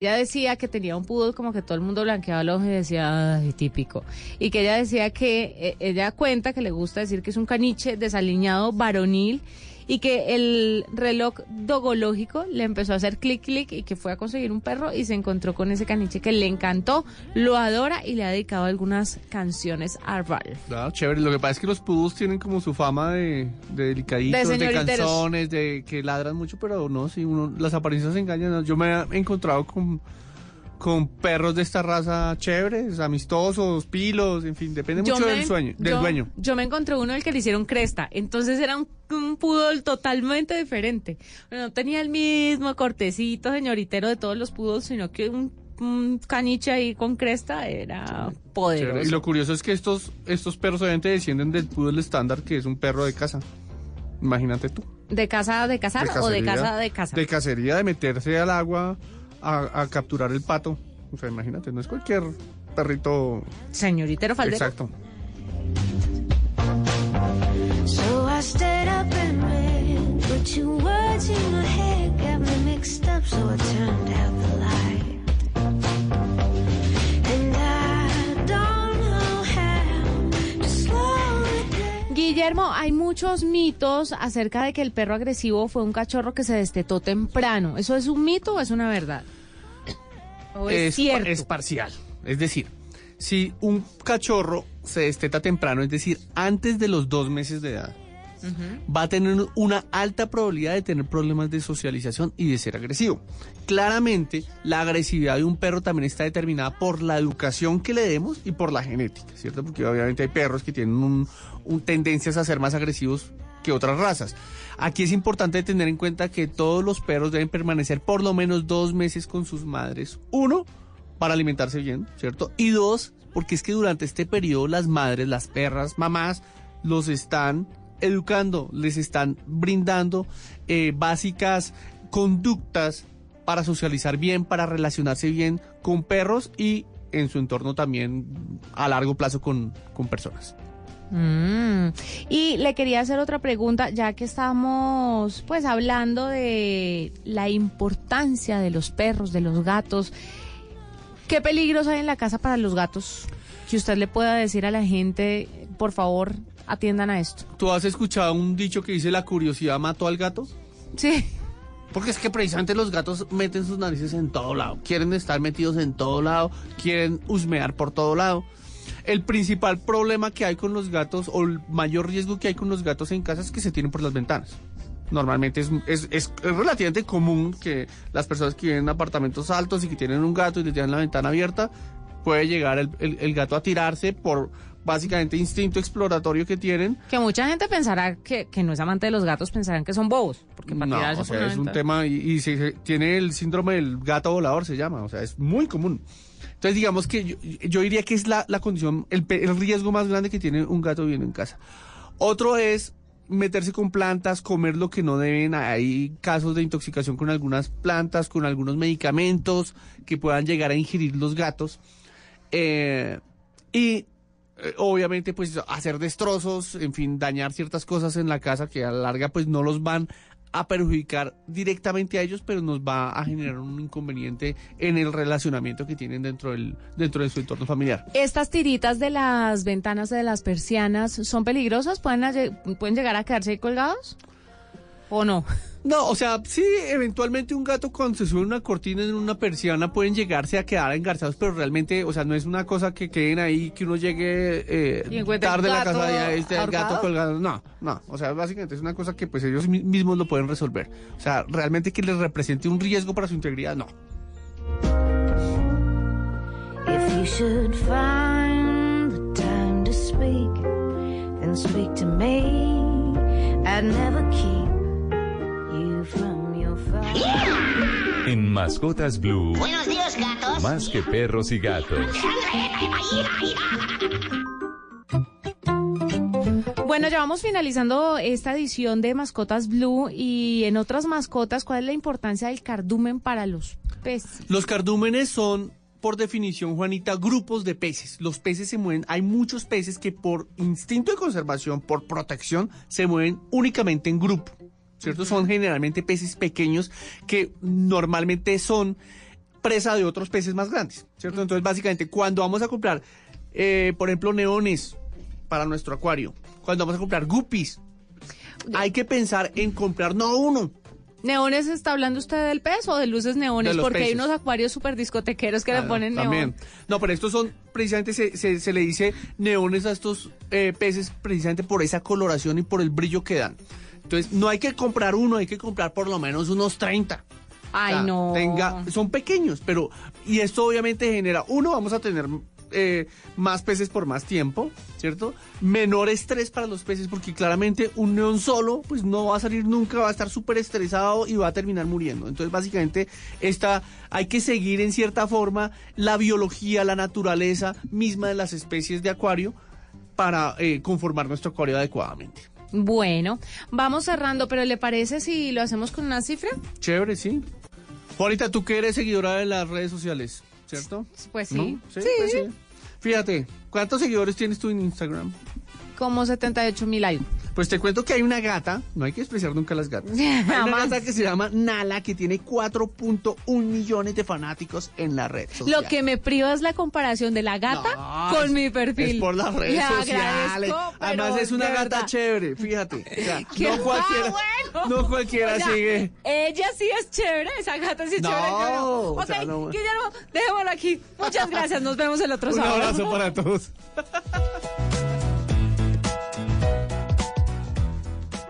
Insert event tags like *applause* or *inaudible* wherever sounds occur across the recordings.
Ella decía que tenía un poodle como que todo el mundo blanqueaba los ojos y decía, típico. Y que ella decía que eh, ella cuenta que le gusta decir que es un caniche desaliñado varonil y que el reloj dogológico le empezó a hacer clic clic y que fue a conseguir un perro y se encontró con ese caniche que le encantó, lo adora y le ha dedicado algunas canciones a Ralph. Claro, chévere. Lo que pasa es que los poodles tienen como su fama de, de delicaditos, De de, canzones, de que ladran mucho, pero no, si uno, las apariencias engañan. Yo me he encontrado con, con perros de esta raza chéveres, amistosos, pilos, en fin, depende mucho me- del sueño, del yo- dueño. Yo me encontré uno del que le hicieron cresta, entonces era un, un poodle totalmente diferente. No tenía el mismo cortecito señoritero de todos los poodles, sino que un, un caniche ahí con cresta era poderoso. Chévere. Y lo curioso es que estos, estos perros obviamente descienden del poodle estándar, que es un perro de casa. Imagínate tú. ¿De casa de cazar o de casa de casa? De cacería, de meterse al agua a, a capturar el pato. O sea, imagínate, no es cualquier perrito. Señoritero faldero. Exacto. So I stayed up and read, but your words in my head got me mixed up, so I turned out the light. Guillermo, hay muchos mitos acerca de que el perro agresivo fue un cachorro que se destetó temprano. ¿Eso es un mito o es una verdad? ¿O es, es, cierto? es parcial. Es decir, si un cachorro se desteta temprano, es decir, antes de los dos meses de edad, va a tener una alta probabilidad de tener problemas de socialización y de ser agresivo. Claramente, la agresividad de un perro también está determinada por la educación que le demos y por la genética, ¿cierto? Porque obviamente hay perros que tienen un, tendencias a ser más agresivos que otras razas. Aquí es importante tener en cuenta que todos los perros deben permanecer por lo menos dos meses con sus madres. Uno, para alimentarse bien, ¿cierto? Y dos, porque es que durante este periodo las madres, las perras, mamás, los están educando, les están brindando eh, básicas conductas para socializar bien, para relacionarse bien con perros y en su entorno también a largo plazo con, con personas. Mm. Y le quería hacer otra pregunta, ya que estamos pues hablando de la importancia de los perros, de los gatos. ¿Qué peligros hay en la casa para los gatos? Que usted le pueda decir a la gente, por favor, atiendan a esto. ¿Tú has escuchado un dicho que dice la curiosidad mató al gato? Sí. Porque es que precisamente los gatos meten sus narices en todo lado. Quieren estar metidos en todo lado, quieren husmear por todo lado. El principal problema que hay con los gatos, o el mayor riesgo que hay con los gatos en casa es que se tienen por las ventanas. Normalmente es, es, es- relativamente común que las personas que viven en apartamentos altos y que tienen un gato y les dejan la ventana abierta, puede llegar el, el- el gato a tirarse por básicamente instinto exploratorio que tienen Que mucha gente pensará que, que no es amante de los gatos, pensarán que son bobos. Porque para no, o sea, es un tema y, y se- se- tiene el síndrome del gato volador, se llama, o sea, es muy común. Entonces, digamos que yo, yo diría que es la, la condición, el, riesgo más grande que tiene un gato viviendo en casa. Otro es meterse con plantas, comer lo que no deben. Hay casos de intoxicación con algunas plantas, con algunos medicamentos que puedan llegar a ingerir los gatos. Eh, y eh, obviamente pues hacer destrozos, en fin, dañar ciertas cosas en la casa que a la larga pues no los van a perjudicar directamente a ellos, pero nos va a generar un inconveniente en el relacionamiento que tienen dentro del dentro de su entorno familiar. Estas tiritas de las ventanas de las persianas son peligrosas, pueden, pueden llegar a quedarse colgados o no. No, o sea, sí, eventualmente un gato cuando se sube una cortina en una persiana pueden llegarse a quedar engarzados, pero realmente, o sea, no es una cosa que queden ahí, que uno llegue eh, tarde a la casa y ahí esté el gato colgado. No, no, o sea, básicamente es una cosa que pues ellos mi- mismos lo pueden resolver. O sea, realmente que les represente un riesgo para su integridad, no. If you should find the time to speak, then speak to me. I'd never keep En Mascotas Blue, Buenos días, gatos. más que perros y gatos. Bueno, ya vamos finalizando esta edición de Mascotas Blue y en otras mascotas, ¿cuál es la importancia del cardumen para los peces? Los cardúmenes son, por definición, Juanita, grupos de peces. Los peces se mueven, hay muchos peces que por instinto de conservación, por protección, se mueven únicamente en grupo. ¿Cierto? Son generalmente peces pequeños que normalmente son presa de otros peces más grandes. ¿Cierto? Entonces, básicamente, cuando vamos a comprar, eh, por ejemplo, neones para nuestro acuario, cuando vamos a comprar guppies, hay que pensar en comprar no uno, ¿Neones está hablando usted del pez o de luces neones? De Porque hay unos acuarios súper discotequeros que le ponen neón. No, pero estos son, precisamente se, se, se le dice neones a estos eh, peces precisamente por esa coloración y por el brillo que dan. Entonces, no hay que comprar uno, hay que comprar por lo menos unos 30. Ay, O sea, no. Tenga, son pequeños, pero... Y esto obviamente genera, uno, vamos a tener eh, más peces por más tiempo, ¿cierto? Menor estrés para los peces, porque claramente un neón solo, pues no va a salir nunca, va a estar súper estresado y va a terminar muriendo. Entonces, básicamente, esta, hay que seguir en cierta forma la biología, la naturaleza misma de las especies de acuario para eh, conformar nuestro acuario adecuadamente. Bueno, vamos cerrando, pero ¿le parece si lo hacemos con una cifra? Chévere, sí. Juanita, tú que eres seguidora de las redes sociales, ¿cierto? Pues sí. ¿No? Pues sí. Fíjate, ¿cuántos seguidores tienes tú en Instagram? Como 78 mil algo. Pues te cuento que hay una gata, no hay que despreciar nunca las gatas. *laughs* Hay una gata que se llama Nala, que tiene 4.1 millones de fanáticos en la red social. Lo que me priva es la comparación de la gata No, con es- mi perfil. Es por las redes Le sociales. Además es una gata verdad. chévere, fíjate. O sea, *laughs* ¿Qué? no cualquiera, Ah, bueno. no cualquiera O sea, sigue. Ella sí es chévere, esa gata sí es No, chévere. yo no. o Ok, sea, no. Guillermo, dejémoslo aquí. Muchas gracias, nos vemos el otro Un sábado. abrazo para *laughs* todos.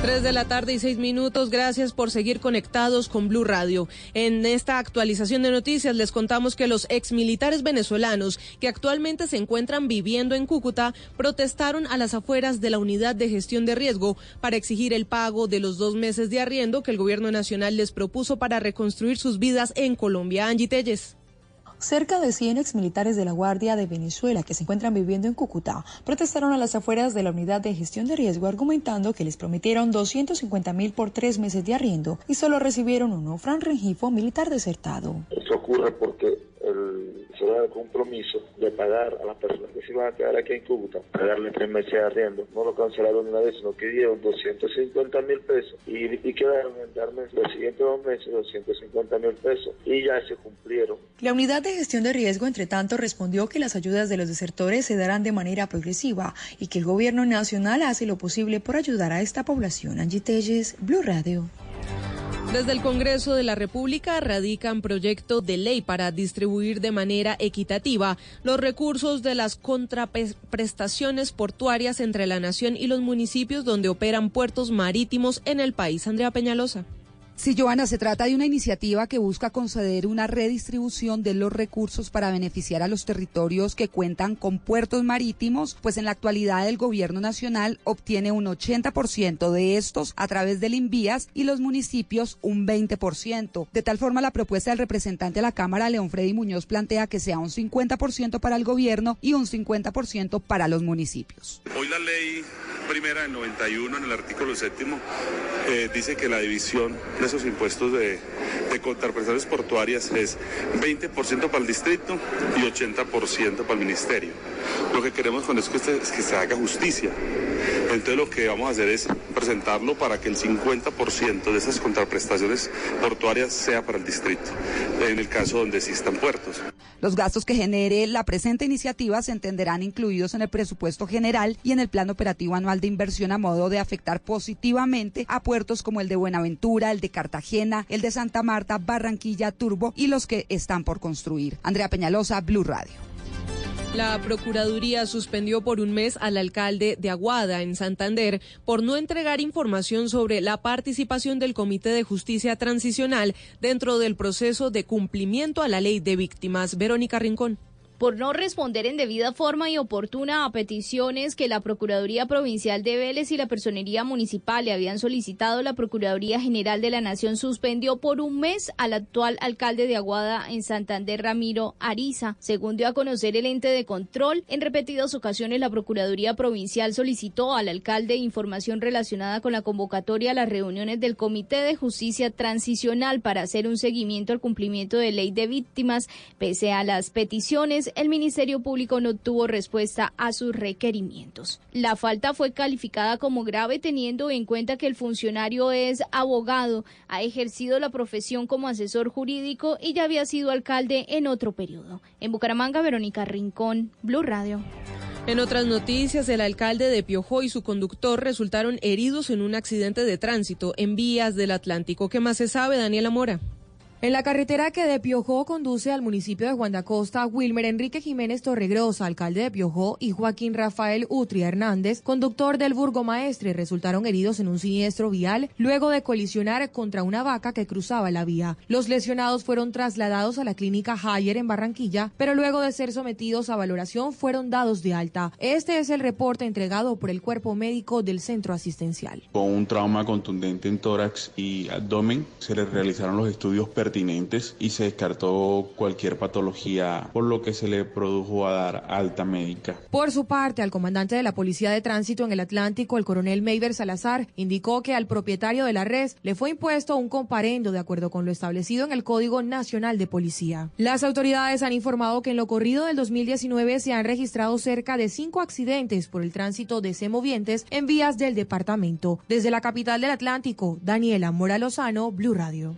3 de la tarde y 6 minutos. Gracias por seguir conectados con Blue Radio. En esta actualización de noticias les contamos que los exmilitares venezolanos que actualmente se encuentran viviendo en Cúcuta protestaron a las afueras de la unidad de gestión de riesgo para exigir el pago de los dos meses de arriendo que el gobierno nacional les propuso para reconstruir sus vidas en Colombia. Angie Telles. Cerca de 100 exmilitares de la Guardia de Venezuela que se encuentran viviendo en Cúcuta protestaron a las afueras de la unidad de gestión de riesgo argumentando que les prometieron 250 mil por tres meses de arriendo y solo recibieron uno. Fran Rengifo, militar desertado. Esto ocurre porque el se da el compromiso de pagar a las personas que se iban a quedar aquí en Cúcuta, pagarle tres meses de arriendo. No lo cancelaron una vez, sino que dieron 250 mil pesos y, y quedaron en darme los siguientes dos meses 250 mil pesos y ya se cumplieron. La unidad de gestión de riesgo, entre tanto, respondió que las ayudas de los desertores se darán de manera progresiva y que el gobierno nacional hace lo posible por ayudar a esta población. Angie Telles, Blue Radio. Desde el Congreso de la República radican proyecto de ley para distribuir de manera equitativa los recursos de las contraprestaciones portuarias entre la nación y los municipios donde operan puertos marítimos en el país. Andrea Peñalosa. Sí, Joana, se trata de una iniciativa que busca conceder una redistribución de los recursos para beneficiar a los territorios que cuentan con puertos marítimos, pues en la actualidad el gobierno nacional obtiene un 80% de estos a través del Invías y los municipios un 20%. De tal forma, la propuesta del representante de la Cámara, León Freddy Muñoz, plantea que sea un 50% para el gobierno y un 50% para los municipios. Hoy la ley primera del 91 en el artículo séptimo eh, dice que la división de esos impuestos de, de contraprestaciones portuarias es 20% para el distrito y 80% para el ministerio. Lo que queremos con esto es que, se haga justicia. Entonces lo que vamos a hacer es presentarlo para que el 50% de esas contraprestaciones portuarias sea para el distrito, en el caso donde existan puertos. Los gastos que genere la presente iniciativa se entenderán incluidos en el presupuesto general y en el plan operativo anual de inversión a modo de afectar positivamente a puertos como el de Buenaventura, el de Cartagena, el de Santa Marta, Barranquilla, Turbo y los que están por construir. Andrea Peñalosa, Blue Radio. La Procuraduría suspendió por un mes al alcalde de Aguada, en Santander, por no entregar información sobre la participación del Comité de Justicia Transicional dentro del proceso de cumplimiento a la ley de víctimas. Verónica Rincón por no responder en debida forma y oportuna a peticiones que la Procuraduría Provincial de Vélez y la Personería Municipal le habían solicitado, la Procuraduría General de la Nación suspendió por un mes al actual alcalde de Aguada en Santander, Ramiro Ariza. Según dio a conocer el ente de control, en repetidas ocasiones la Procuraduría Provincial solicitó al alcalde información relacionada con la convocatoria a las reuniones del Comité de Justicia Transicional para hacer un seguimiento al cumplimiento de ley de víctimas, pese a las peticiones el Ministerio Público no tuvo respuesta a sus requerimientos. La falta fue calificada como grave teniendo en cuenta que el funcionario es abogado, ha ejercido la profesión como asesor jurídico y ya había sido alcalde en otro periodo. En Bucaramanga, Verónica Rincón, Blue Radio. En otras noticias, el alcalde de Piojó y su conductor resultaron heridos en un accidente de tránsito en vías del Atlántico. ¿Qué más se sabe, Daniela Mora? En la carretera que de Piojó conduce al municipio de Juan de Acosta, Wilmer Enrique Jiménez Torregrosa, alcalde de Piojó, y Joaquín Rafael Utria Hernández, conductor del Burgomaestre, resultaron heridos en un siniestro vial luego de colisionar contra una vaca que cruzaba la vía. Los lesionados fueron trasladados a la clínica Hayer en Barranquilla, pero luego de ser sometidos a valoración fueron dados de alta. Este es el reporte entregado por el cuerpo médico del centro asistencial. Con un trauma contundente en tórax y abdomen, se le realizaron los estudios pertinentes y se descartó cualquier patología, por lo que se le produjo a dar alta médica. Por su parte, al comandante de la Policía de Tránsito en el Atlántico, el coronel Meiber Salazar, indicó que al propietario de la red le fue impuesto un comparendo de acuerdo con lo establecido en el Código Nacional de Policía. Las autoridades han informado que en lo corrido del 2019 se han registrado cerca de cinco accidentes por el tránsito de semovientes en vías del departamento. Desde la capital del Atlántico, Daniela Mora Lozano, Blue Radio.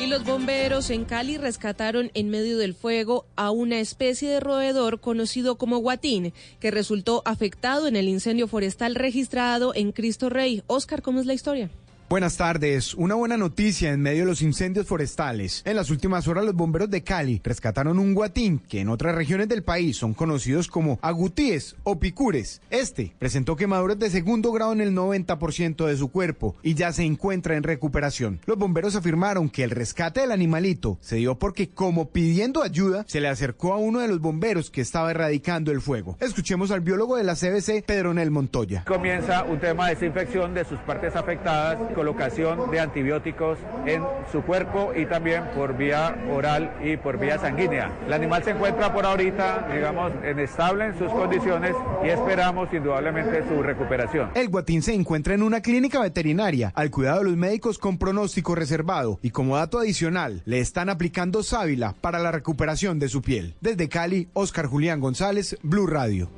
Y los bomberos en Cali rescataron en medio del fuego a una especie de roedor conocido como guatín, que resultó afectado en el incendio forestal registrado en Cristo Rey. Oscar, ¿cómo es la historia? Buenas tardes. Una buena noticia en medio de los incendios forestales. En las últimas horas los bomberos de Cali rescataron un guatín que en otras regiones del país son conocidos como agutíes o picures. Este presentó quemaduras de segundo grado en el 90% de su cuerpo y ya se encuentra en recuperación. Los bomberos afirmaron que el rescate del animalito se dio porque como pidiendo ayuda se le acercó a uno de los bomberos que estaba erradicando el fuego. Escuchemos al biólogo de la CBC, Pedro Nel Montoya. Comienza un tema de desinfección de sus partes afectadas colocación de antibióticos en su cuerpo y también por vía oral y por vía sanguínea. El animal se encuentra por ahorita, digamos, en estable en sus condiciones y esperamos indudablemente su recuperación. El guatín se encuentra en una clínica veterinaria al cuidado de los médicos con pronóstico reservado y como dato adicional le están aplicando sábila para la recuperación de su piel. Desde Cali, Oscar Julián González, Blue Radio.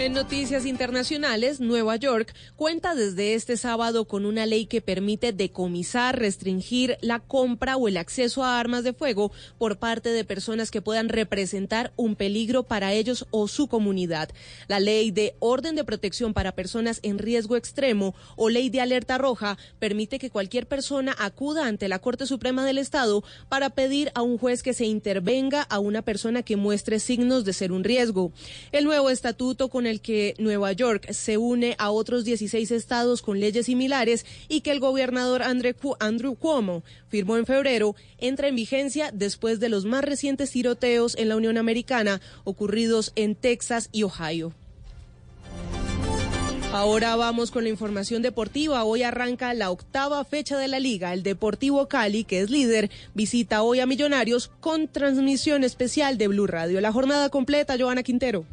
En noticias internacionales, Nueva York cuenta desde este sábado con una ley que permite decomisar, restringir la compra o el acceso a armas de fuego por parte de personas que puedan representar un peligro para ellos o su comunidad. La ley de orden de protección para personas en riesgo extremo o ley de alerta roja permite que cualquier persona acuda ante la Corte Suprema del Estado para pedir a un juez que se intervenga a una persona que muestre signos de ser un riesgo. El nuevo estatuto con el que Nueva York se une a otros 16 estados con leyes similares y que el gobernador Andrew Cuomo firmó en febrero, entra en vigencia después de los más recientes tiroteos en la Unión Americana ocurridos en Texas y Ohio. Ahora vamos con la información deportiva. Hoy arranca la octava fecha de la liga. El Deportivo Cali, que es líder, visita hoy a Millonarios con transmisión especial de Blue Radio. La jornada completa, Joana Quintero.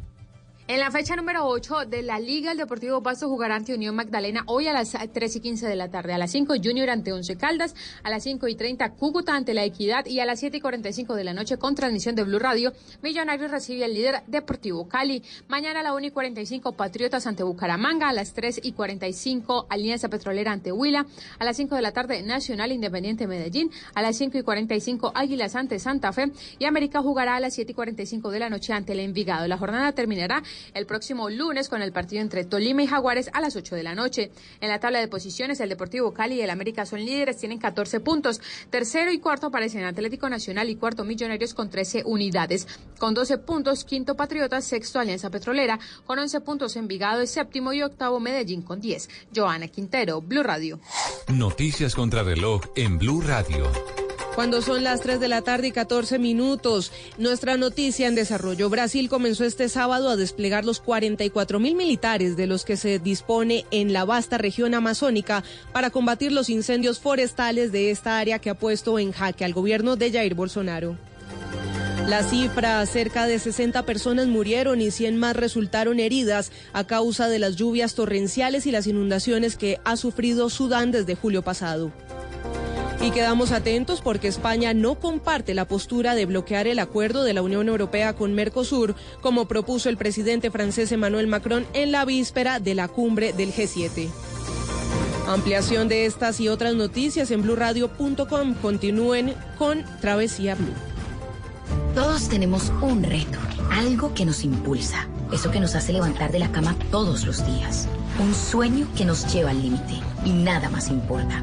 En la fecha número 8 de la Liga, el Deportivo Pasto jugará ante Unión Magdalena hoy a las 3 y 15 de la tarde. A las 5 Junior ante Once Caldas, a las 5 y 30 Cúcuta ante La Equidad y a las 7 y 45 de la noche con transmisión de Blue Radio, Millonarios recibe al líder Deportivo Cali. Mañana a las 1 y 45 Patriotas ante Bucaramanga, a las 3 y 45 Alianza Petrolera ante Huila, a las 5 de la tarde Nacional Independiente Medellín, a las 5 y 45 Águilas ante Santa Fe y América jugará a las 7 y 45 de la noche ante el Envigado. La jornada terminará el próximo lunes con el partido entre Tolima y Jaguares a las 8 de la noche. En la tabla de posiciones, el Deportivo Cali y el América son líderes, tienen 14 puntos. Tercero y cuarto aparecen Atlético Nacional y cuarto Millonarios con 13 unidades. Con 12 puntos, quinto Patriotas, sexto Alianza Petrolera, con 11 puntos Envigado es séptimo y octavo Medellín con 10. Joana Quintero, Blue Radio. Noticias contra reloj en Blue Radio. Cuando son las 3 de la tarde y 14 minutos, nuestra noticia en desarrollo. Brasil comenzó este sábado a desplegar los 44 mil militares de los que se dispone en la vasta región amazónica para combatir los incendios forestales de esta área que ha puesto en jaque al gobierno de Jair Bolsonaro. La cifra, cerca de 60 personas murieron y 100 más resultaron heridas a causa de las lluvias torrenciales y las inundaciones que ha sufrido Sudán desde julio pasado. Y quedamos atentos porque España no comparte la postura de bloquear el acuerdo de la Unión Europea con Mercosur, como propuso el presidente francés Emmanuel Macron en la víspera de la cumbre del G7. Ampliación de estas y otras noticias en blurradio.com. Continúen con Travesía Blue. Todos tenemos un reto, algo que nos impulsa, eso que nos hace levantar de la cama todos los días, un sueño que nos lleva al límite y nada más importa.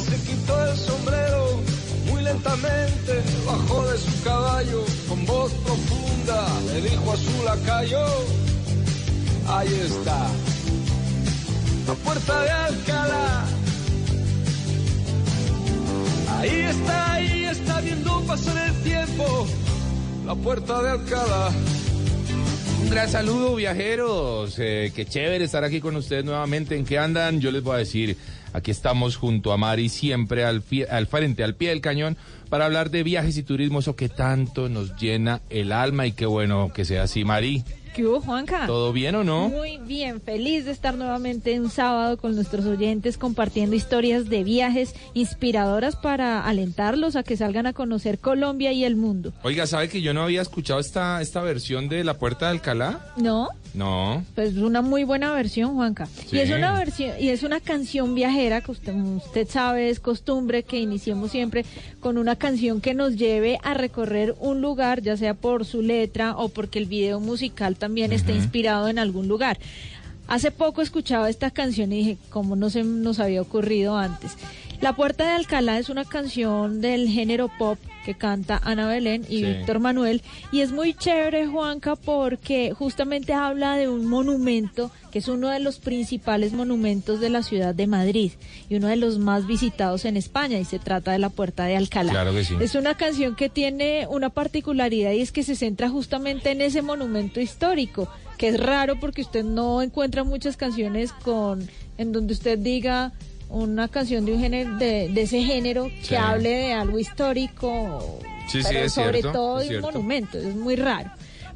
se quitó el sombrero muy lentamente bajó de su caballo con voz profunda le dijo a su lacayo ahí está la puerta de Alcalá ahí está ahí está viendo pasar el tiempo la puerta de Alcalá Un gran saludo, viajeros. Eh, qué chévere estar aquí con ustedes nuevamente. ¿En qué andan? Yo les voy a decir, aquí estamos junto a Mari, siempre al, al frente, al pie del cañón, para hablar de viajes y turismo, eso que tanto nos llena el alma y qué bueno que sea así, Mari. ¿Qué hubo, Juanca? ¿Todo bien o no? Muy bien, feliz de estar nuevamente un sábado con nuestros oyentes compartiendo historias de viajes inspiradoras para alentarlos a que salgan a conocer Colombia y el mundo. Oiga, ¿sabe que yo no había escuchado esta, esta versión de La Puerta de Alcalá? ¿No? No. Pues es una muy buena versión, Juanca. Sí. Y es una versión y es una canción viajera que usted, usted sabe es costumbre que iniciemos siempre con una canción que nos lleve a recorrer un lugar, ya sea por su letra o porque el video musical también esté inspirado en algún lugar. Hace poco escuchaba esta canción y dije, ¿cómo no se nos había ocurrido antes? La Puerta de Alcalá es una canción del género pop que canta Ana Belén y Sí. Víctor Manuel. Y es muy chévere, Juanca, porque justamente habla de un monumento que es uno de los principales monumentos de la ciudad de Madrid y uno de los más visitados en España y se trata de la Puerta de Alcalá. Claro que sí. Es una canción que tiene una particularidad y es que se centra justamente en ese monumento histórico, que es raro porque usted no encuentra muchas canciones con en donde usted diga una canción de un género de, de ese género que Sí. hable de algo histórico, Sí, pero sobre cierto, todo de un monumento, es muy raro.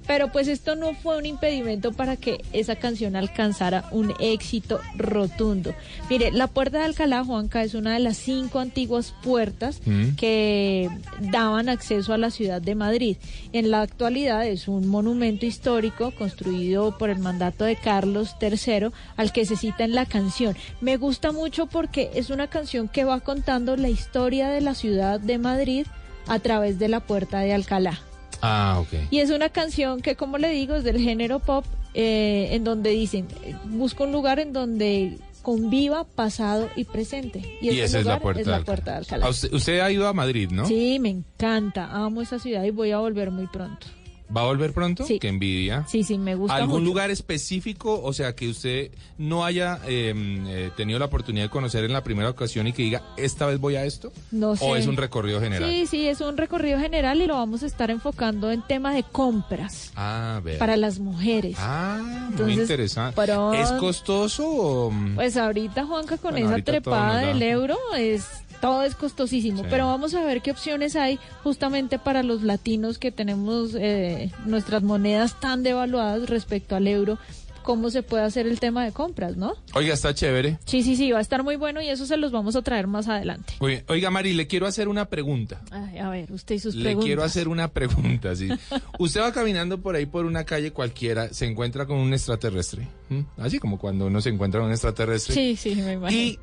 Pero pues esto no fue un impedimento para que esa canción alcanzara un éxito rotundo. Mire, la Puerta de Alcalá, Juanca, es una de las cinco antiguas puertas Mm. que daban acceso a la ciudad de Madrid. En la actualidad es un monumento histórico construido por el mandato de Carlos III al que se cita en la canción. Me gusta mucho porque es una canción que va contando la historia de la ciudad de Madrid a través de la Puerta de Alcalá. Ah, ok. Y es una canción que, como le digo, es del género pop, eh, en donde dicen, busca un lugar en donde conviva pasado y presente. Y, este esa es la lugar puerta, es la. Puerta de Alcalá. Ah, usted, usted ha ido a Madrid, ¿no? Sí, me encanta, amo esa ciudad y voy a volver muy pronto. ¿Va a volver pronto? Sí. Qué envidia. Sí, sí, me gusta ¿Algún mucho. lugar específico, o sea, que usted no haya eh, eh, tenido la oportunidad de conocer en la primera ocasión y que diga, esta vez voy a esto? No sé. ¿O es un recorrido general? Sí, sí, es un recorrido general y lo vamos a estar enfocando en tema de compras Ah, vea. para las mujeres. Ah, muy interesante. ¿Es costoso o...? mm? Pues ahorita, Juanca, con Bueno, esa trepada del euro, es todo es costosísimo. Sí. Pero vamos a ver qué opciones hay justamente para los latinos que tenemos eh, nuestras monedas tan devaluadas respecto al euro. Cómo se puede hacer el tema de compras, ¿no? Oiga, está chévere. Sí, sí, sí, va a estar muy bueno y eso se los vamos a traer más adelante. Oiga, oiga, Mari, le quiero hacer una pregunta. Ay, a ver, usted y sus Le preguntas. quiero hacer una pregunta, sí. *laughs* Usted va caminando por ahí por una calle cualquiera, se encuentra con un extraterrestre. ¿m? Así como cuando uno se encuentra con un extraterrestre. Sí, sí, me imagino. Y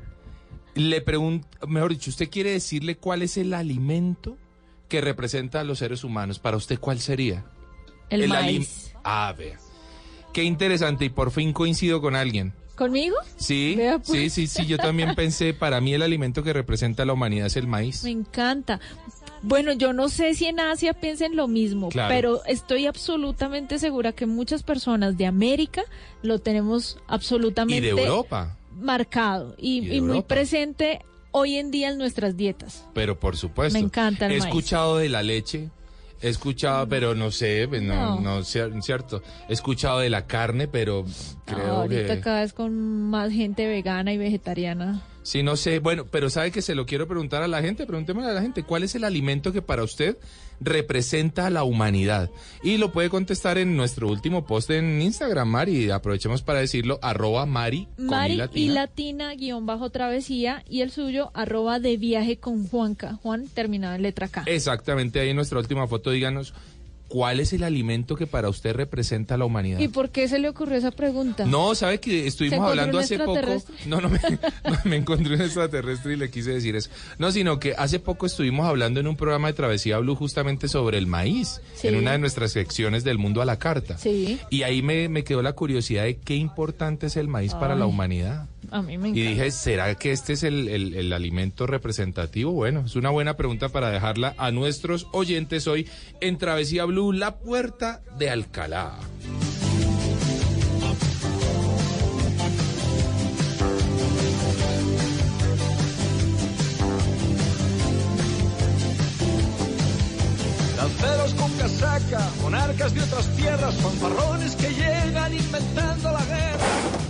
le pregunto, mejor dicho, ¿usted quiere decirle cuál es el alimento que representa a los seres humanos? Para usted, ¿cuál sería? El maíz. Ah, vea. Qué interesante y por fin coincido con alguien. ¿Conmigo? Sí, Vea, pues. sí, sí, sí, yo también pensé, para mí el alimento que representa a la humanidad es el maíz. Me encanta. Bueno, yo no sé si en Asia piensen lo mismo, Claro. pero estoy absolutamente segura que muchas personas de América lo tenemos Y absolutamente de Europa, marcado y, Y muy presente hoy en día en nuestras dietas. pero por supuesto. Me encanta el He maíz. escuchado de la leche, he escuchado, pero no sé, no, No. no, cier- cierto. He escuchado de la carne, pero creo Ahorita que... cada vez con más gente vegana y vegetariana. Sí, no sé. Bueno, pero sabe que se lo quiero preguntar a la gente. Pregúntemelo a la gente. ¿Cuál es el alimento que para usted representa a la humanidad? Y lo puede contestar en nuestro último post en Instagram, Mari. Aprovechemos para decirlo. Arroba Mari Mari I y latina. latina guion bajo travesía y el suyo arroba de viaje con Juanca. Juan terminado en letra K. Exactamente. Ahí en nuestra última foto díganos. ¿Cuál es el alimento que para usted representa a la humanidad? ¿Y por qué se le ocurrió esa pregunta? No, sabe que ¿Se estuvimos hablando hace poco. No, no me, *laughs* no, me encontré un extraterrestre y le quise decir eso. No, sino que hace poco estuvimos hablando en un programa de Travesía Blue justamente sobre el maíz, Sí. en una de nuestras secciones del mundo a la carta. Sí, Y ahí me, me quedó la curiosidad de qué importante es el maíz para la humanidad. A mí me Y encanta. dije, ¿será que este es el, el- el alimento representativo? Bueno, es una buena pregunta para dejarla a nuestros oyentes hoy en Travesía Blue, la puerta de Alcalá. Lanceros con casaca, monarcas de otras tierras, fanfarrones que llegan inventando la guerra.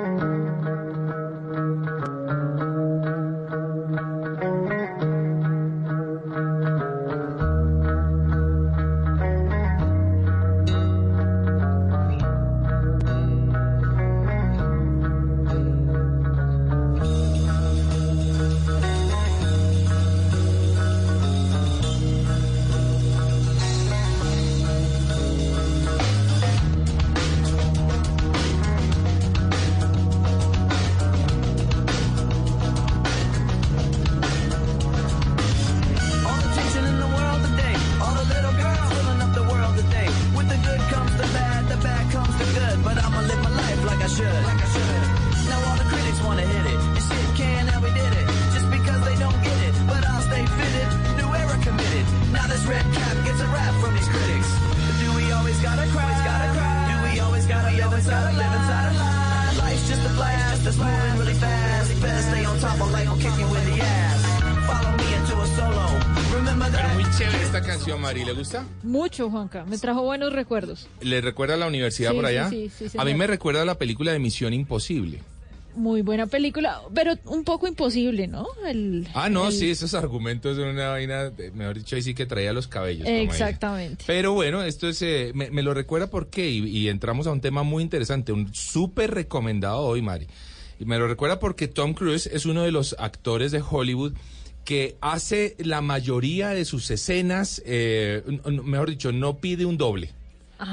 Mucho, Juanca. Me trajo buenos recuerdos. ¿Le recuerda a la universidad Sí, por allá? sí, sí, a mí me recuerda a la película de Misión Imposible. Muy buena película, pero un poco imposible, ¿no? El, Ah, no, el- sí, esos argumentos son una vaina, de- mejor dicho, ahí sí que traía los cabellos. Exactamente. Pero bueno, esto es, eh, me, me lo recuerda porque, y, y entramos a un tema muy interesante, un súper recomendado hoy, Mari. Y me lo recuerda porque Tom Cruise es uno de los actores de Hollywood que hace la mayoría de sus escenas, eh, mejor dicho, no pide un doble.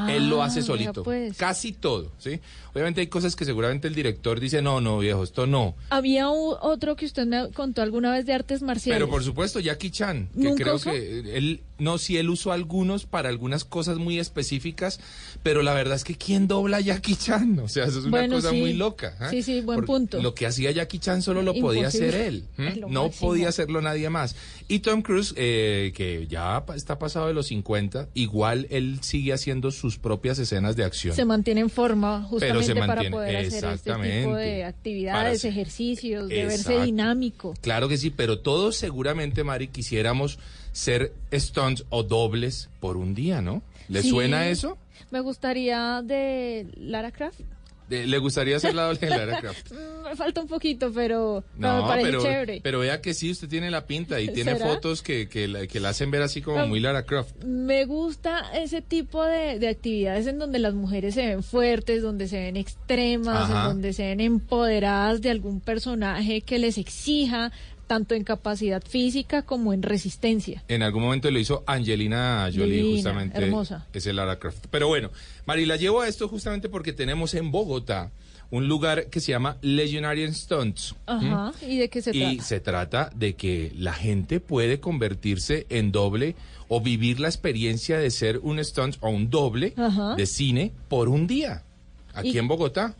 Él lo hace Ah, solito. pues. Casi todo, ¿sí? Obviamente hay cosas que seguramente el director dice, no, no, viejo, esto no. Había otro que usted me contó alguna vez de artes marciales. Pero por supuesto, Jackie Chan, que ¿Nunca creo usó? que él, no, sí, él usó algunos para algunas cosas muy específicas, pero la verdad es que ¿quién dobla a Jackie Chan? O sea, eso es una Bueno, cosa sí. muy loca. ¿ah? Sí, sí, buen Porque punto. Lo que hacía Jackie Chan solo lo podía hacer él. No máximo. podía hacerlo nadie más. Y Tom Cruise, eh, que ya está pasado de los 50, igual él sigue haciendo sus propias escenas de acción. Se mantiene en forma justamente se para mantiene, poder hacer este tipo de actividades, Para- ejercicios, de verse dinámico. Claro que sí, pero todos seguramente, Mari, quisiéramos ser stunts o dobles por un día, ¿no? ¿Le Sí. suena eso? Me gustaría de Lara Croft. ¿Le gustaría ser la doble de Lara Croft? Me falta un poquito, pero, me No, parece pero, chévere. pero vea que sí, usted tiene la pinta y tiene ¿Será? fotos que, que, la, que la hacen ver así como No. muy Lara Croft. Me gusta ese tipo de, de actividades en donde las mujeres se ven fuertes, donde se ven extremas, en donde se ven empoderadas de algún personaje que les exija tanto en capacidad física como en resistencia. En algún momento lo hizo Angelina Jolie, Divina, justamente. hermosa. Ese Lara Croft. Pero bueno, Mari, la llevo a esto justamente porque tenemos en Bogotá un lugar que se llama Legionarian Stunts. Ajá. ¿Y de qué se y trata? se trata de que la gente puede convertirse en doble o vivir la experiencia de ser un stunt o un doble Ajá. de cine por un día aquí Y- en Bogotá.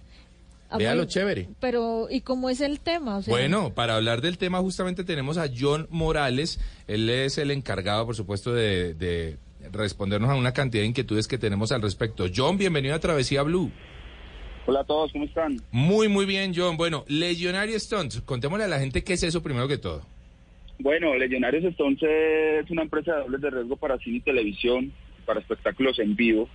Ah, Vea chévere. Pero, ¿y cómo es el tema? O sea, Bueno, para hablar del tema justamente tenemos a John Morales. Él es el encargado, por supuesto, de, de respondernos a una cantidad de inquietudes que tenemos al respecto. John, bienvenido a Travesía Blue. Hola a todos, ¿cómo están? Muy, muy bien, John. Bueno, Legionary Stunts, contémosle a la gente qué es eso primero que todo. Bueno, Legionarios entonces es una empresa de dobles de riesgo para cine y televisión, para espectáculos en vivo.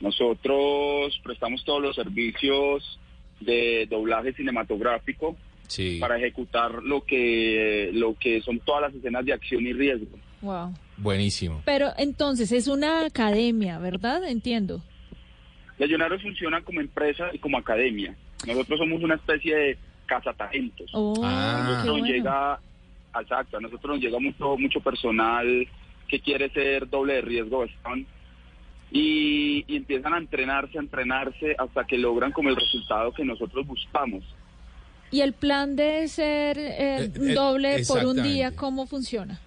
Nosotros prestamos todos los servicios de doblaje cinematográfico Sí. para ejecutar lo que lo que son todas las escenas de acción y riesgo. Wow. Buenísimo. Pero entonces es una academia, ¿verdad? Entiendo. Legionarios funciona como empresa y como academia. Nosotros somos una especie de cazatalentos. Oh, a nosotros nos bueno. llega, exacto, a nosotros nos llega mucho, mucho personal que quiere ser doble de riesgo o stunt, y, y empiezan a entrenarse, a entrenarse hasta que logran como el resultado que nosotros buscamos. ¿Y el plan de ser eh, Eh, eh, doble por un día, cómo funciona?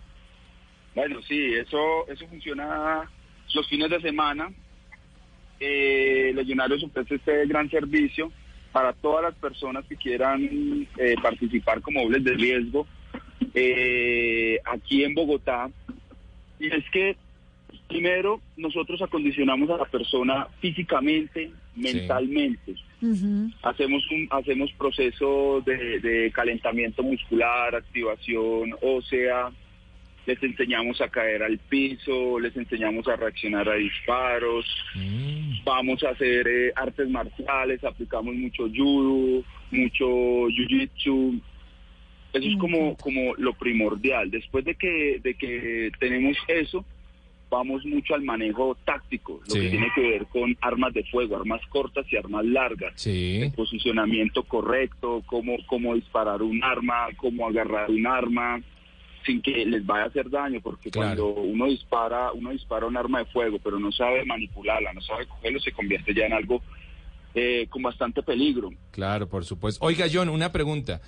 Bueno, sí, eso, eso funciona los fines de semana. Eh, Legionarios ofrece este gran servicio para todas las personas que quieran eh, participar como dobles de riesgo eh, aquí en Bogotá. Y es que, primero, nosotros acondicionamos a la persona físicamente, mentalmente. Hacemos un hacemos procesos de, de calentamiento muscular, activación ósea, les enseñamos a caer al piso, les enseñamos a reaccionar a disparos, vamos a hacer eh, artes marciales, aplicamos mucho judo, mucho jiu-jitsu. Eso es como, como lo primordial. Después de que, de que tenemos eso, vamos mucho al manejo táctico, lo Sí. que tiene que ver con armas de fuego, armas cortas y armas largas. El posicionamiento correcto, cómo, cómo disparar un arma, cómo agarrar un arma sin que les vaya a hacer daño, porque cuando uno dispara, uno dispara un arma de fuego, pero no sabe manipularla, no sabe cogerlo, se convierte ya en algo eh, con bastante peligro. Claro, por supuesto. Oiga, John, una pregunta.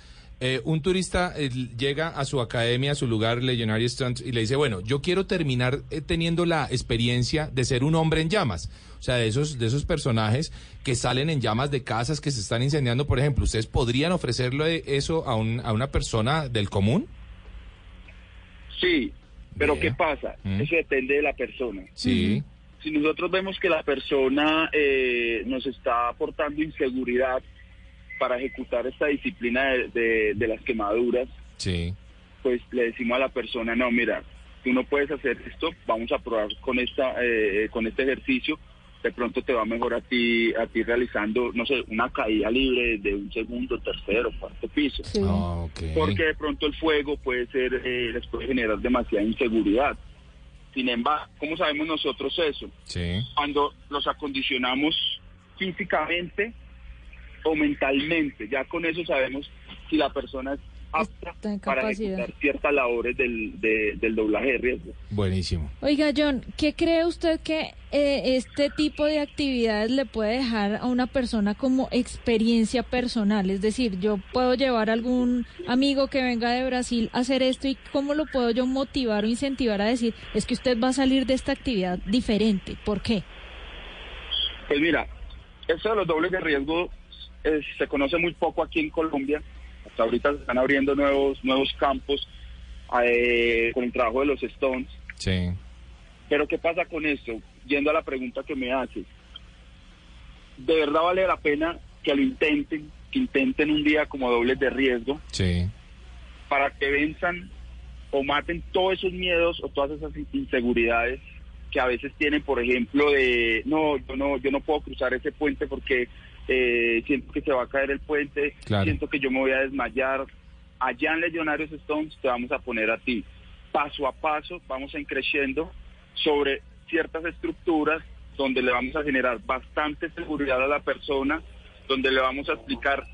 Eh, un turista eh, llega a su academia, a su lugar Legionary Stunts, y le dice, bueno, yo quiero terminar eh, teniendo la experiencia de ser un hombre en llamas. O sea, de esos, de esos personajes que salen en llamas de casas que se están incendiando, por ejemplo. ¿Ustedes podrían ofrecerle eso a, un, a una persona del común? Sí, pero ¿qué pasa? Eso depende de la persona. Sí. si nosotros vemos que la persona eh, nos está aportando inseguridad para ejecutar esta disciplina de, de- de las quemaduras, Sí. pues le decimos a la persona, no, mira, tú no puedes hacer esto, vamos a probar con esta, eh, con este ejercicio, de pronto te va mejor a ti, a ti realizando, no sé, una caída libre de un segundo, tercero, cuarto piso. Ah, ok. Porque de pronto el fuego puede ser, eh, les puede generar demasiada inseguridad. Sin embargo, ¿cómo sabemos nosotros eso? Sí. Cuando los acondicionamos físicamente o mentalmente, ya con eso sabemos si la persona es apta para ejecutar ciertas labores del, de- del doblaje de riesgo. Buenísimo. Oiga, John, ¿qué cree usted que eh, este tipo de actividades le puede dejar a una persona como experiencia personal? Es decir, yo puedo llevar a algún amigo que venga de Brasil a hacer esto y cómo lo puedo yo motivar o incentivar a decir, es que usted va a salir de esta actividad diferente. ¿Por qué? Pues mira, esto de los dobles de riesgo eh, se conoce muy poco aquí en Colombia. Hasta ahorita se están abriendo nuevos nuevos campos eh, con el trabajo de los Stones. Sí. Pero ¿qué pasa con esto? Yendo a la pregunta que me haces. ¿De verdad vale la pena que lo intenten, que intenten un día como dobles de riesgo Sí. para que venzan o maten todos esos miedos o todas esas inseguridades que a veces tienen, por ejemplo, de no, yo no, yo no puedo cruzar ese puente porque eh, siento que se va a caer el puente, Claro. siento que yo me voy a desmayar. Allá en Legionarios Stones te vamos a poner a ti paso a paso, vamos a ir creciendo sobre ciertas estructuras donde le vamos a generar bastante seguridad a la persona, donde le vamos a explicar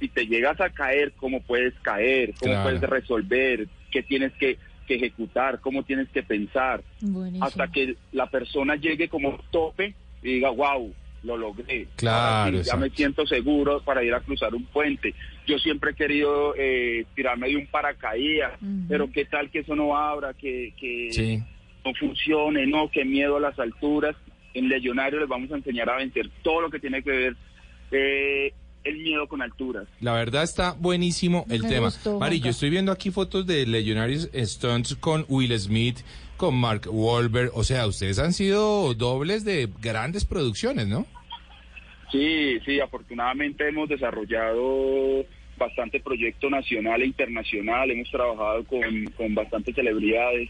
si te llegas a caer, cómo puedes caer, cómo Claro. puedes resolver, qué tienes que, que ejecutar, cómo tienes que pensar, Buenísimo. hasta que la persona llegue como tope y diga, wow, lo logré. Claro, sí, ya me siento seguro para ir a cruzar un puente. Yo siempre he querido eh, tirarme de un paracaídas, pero qué tal que eso no abra, que, que Sí. no funcione, no, qué miedo a las alturas. En Legionario les vamos a enseñar a vencer todo lo que tiene que ver eh, el miedo con alturas. La verdad está buenísimo el Me tema. gustó, Mari, yo estoy viendo aquí fotos de Legionarios Stunts con Will Smith, con Mark Wahlberg. O sea, ustedes han sido dobles de grandes producciones, ¿no? Sí, sí, afortunadamente hemos desarrollado bastante proyecto nacional e internacional, hemos trabajado con, con bastantes celebridades.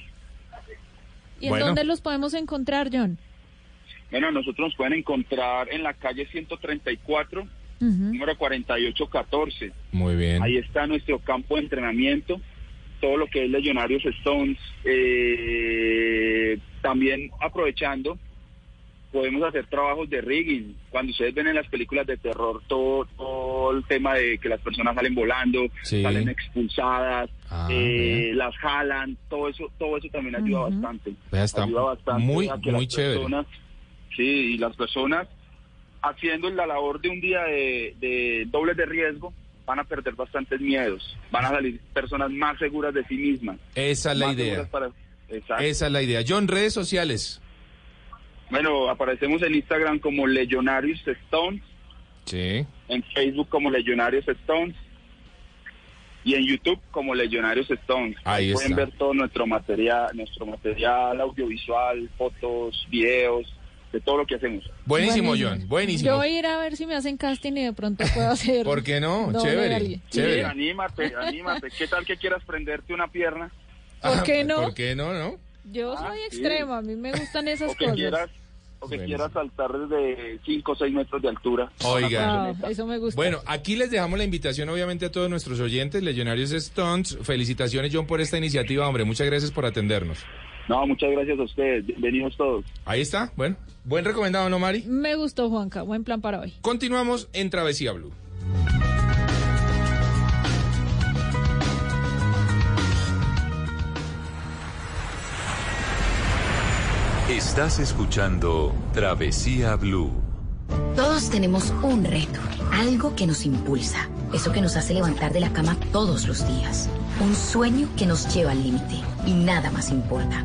¿Y en dónde los podemos encontrar, John? Bueno, nosotros nos pueden encontrar en la calle 134, número 4814. Muy bien. Ahí está nuestro campo de entrenamiento, todo lo que es Legionarios Stones. Eh, también aprovechando, podemos hacer trabajos de rigging. Cuando ustedes ven en las películas de terror todo, todo el tema de que las personas salen volando, Sí. salen expulsadas, Ah, eh, las jalan, todo eso, todo eso también ayuda bastante. Vea, está ayuda bastante muy, a que muy las chévere. personas, sí, y las personas haciendo la labor de un día de, de dobles de riesgo van a perder bastantes miedos, van a salir personas más seguras de sí mismas. Esa es la idea. para-. Esa es la idea. John, redes sociales. Bueno, aparecemos en Instagram como Legionarios Stones, Sí. en Facebook como Legionarios Stones y en YouTube como Legionarios Stones. Ahí Pueden está. ver todo nuestro material, nuestro material audiovisual, fotos, videos, de todo lo que hacemos. Buenísimo, John. Buenísimo. Yo voy a ir a ver si me hacen casting y de pronto puedo *laughs* hacer. ¿Por qué no? Chévere. Sí, chévere. anímate, anímate. ¿Qué tal que quieras prenderte una pierna? ¿Por qué no? ¿Por qué no, no? Yo soy sí. extrema, a mí me gustan *laughs* esas O que cosas. quieras, o que quieras saltar desde 5 o 6 metros de altura. Oiga. Ah, eso me gusta. Bueno, aquí les dejamos la invitación obviamente a todos nuestros oyentes, Legionarios Stunts. Felicitaciones, John, por esta iniciativa, hombre. Muchas gracias por atendernos. No, muchas gracias a ustedes. Bienvenidos todos. Ahí está, bueno. Buen recomendado, ¿no, Mari? Me gustó, Juanca. Buen plan para hoy. Continuamos en Travesía Blue. Estás escuchando Travesía Blue. Todos tenemos un reto, algo que nos impulsa, eso que nos hace levantar de la cama todos los días, un sueño que nos lleva al límite y nada más importa.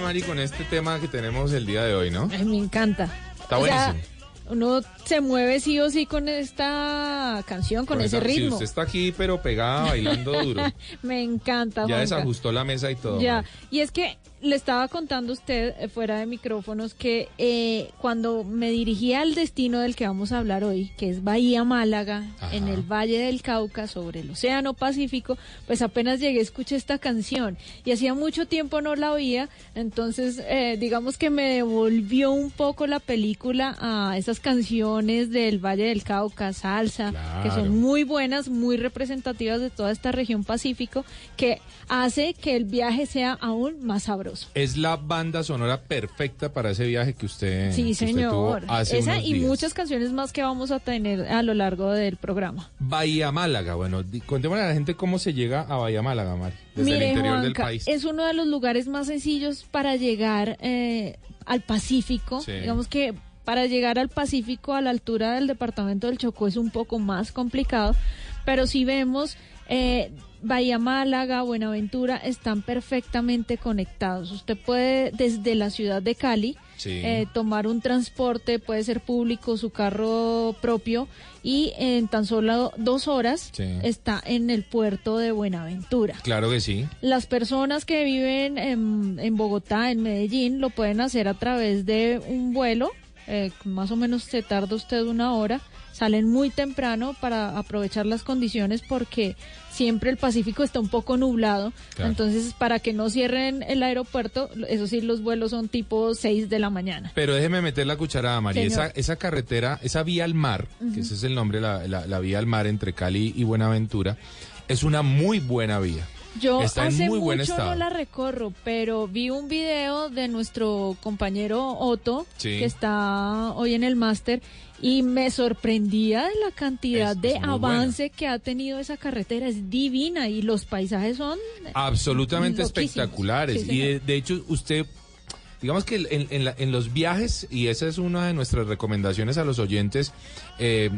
Mari, con este tema que tenemos el día de hoy, ¿no? Ay, me encanta. Está O sea, buenísimo. uno se mueve sí o sí con esta canción, con, ese esa- ritmo. usted está aquí, pero pegada, bailando duro. *laughs* Me encanta. Ya Juanca. desajustó la mesa y todo. Ya, y es que le estaba contando usted eh, fuera de micrófonos que eh, cuando me dirigía al destino del que vamos a hablar hoy, que es Bahía Málaga, en el Valle del Cauca, sobre el Océano Pacífico, pues apenas llegué, escuché esta canción. Y hacía mucho tiempo no la oía, entonces eh, digamos que me devolvió un poco la película a esas canciones del Valle del Cauca, salsa, que son muy buenas, muy representativas de toda esta región Pacífico, que hace que el viaje sea aún más sabroso. Es la banda sonora perfecta para ese viaje que usted, que Sí, usted señor. tuvo hace Esa unos y días. muchas canciones más que vamos a tener a lo largo del programa. Bahía Málaga, bueno, contémosle a la gente cómo se llega a Bahía Málaga, Mari, desde Mire, el interior del país. es uno de los lugares más sencillos para llegar eh, al Pacífico. Sí. Digamos que para llegar al Pacífico a la altura del departamento del Chocó es un poco más complicado, pero si vemos eh, Bahía Málaga, Buenaventura están perfectamente conectados. Usted puede desde la ciudad de Cali Sí. eh, tomar un transporte, puede ser público, su carro propio y en tan solo dos horas Sí. está en el puerto de Buenaventura. Claro que sí. Las personas que viven en, en Bogotá, en Medellín, lo pueden hacer a través de un vuelo. eh, más o menos se tarda usted una hora. Salen muy temprano para aprovechar las condiciones porque siempre el Pacífico está un poco nublado. Claro. Entonces, para que no cierren el aeropuerto, eso sí, los vuelos son tipo 6 de la mañana. Pero déjeme meter la cucharada. Señor. Esa, esa carretera, esa vía al mar, que ese es el nombre, la, la- la vía al mar entre Cali y Buenaventura, es una muy buena vía. Yo Está en hace buen mucho estado. no la recorro, pero vi un video de nuestro compañero Otto, Sí. que está hoy en el máster, y me sorprendía de la cantidad Es- de es avance que ha tenido esa carretera. Es divina y los paisajes son Absolutamente Loquísimos. espectaculares. Sí, y de, hecho, usted, digamos que en, en la- en los viajes, y esa es una de nuestras recomendaciones a los oyentes, eh,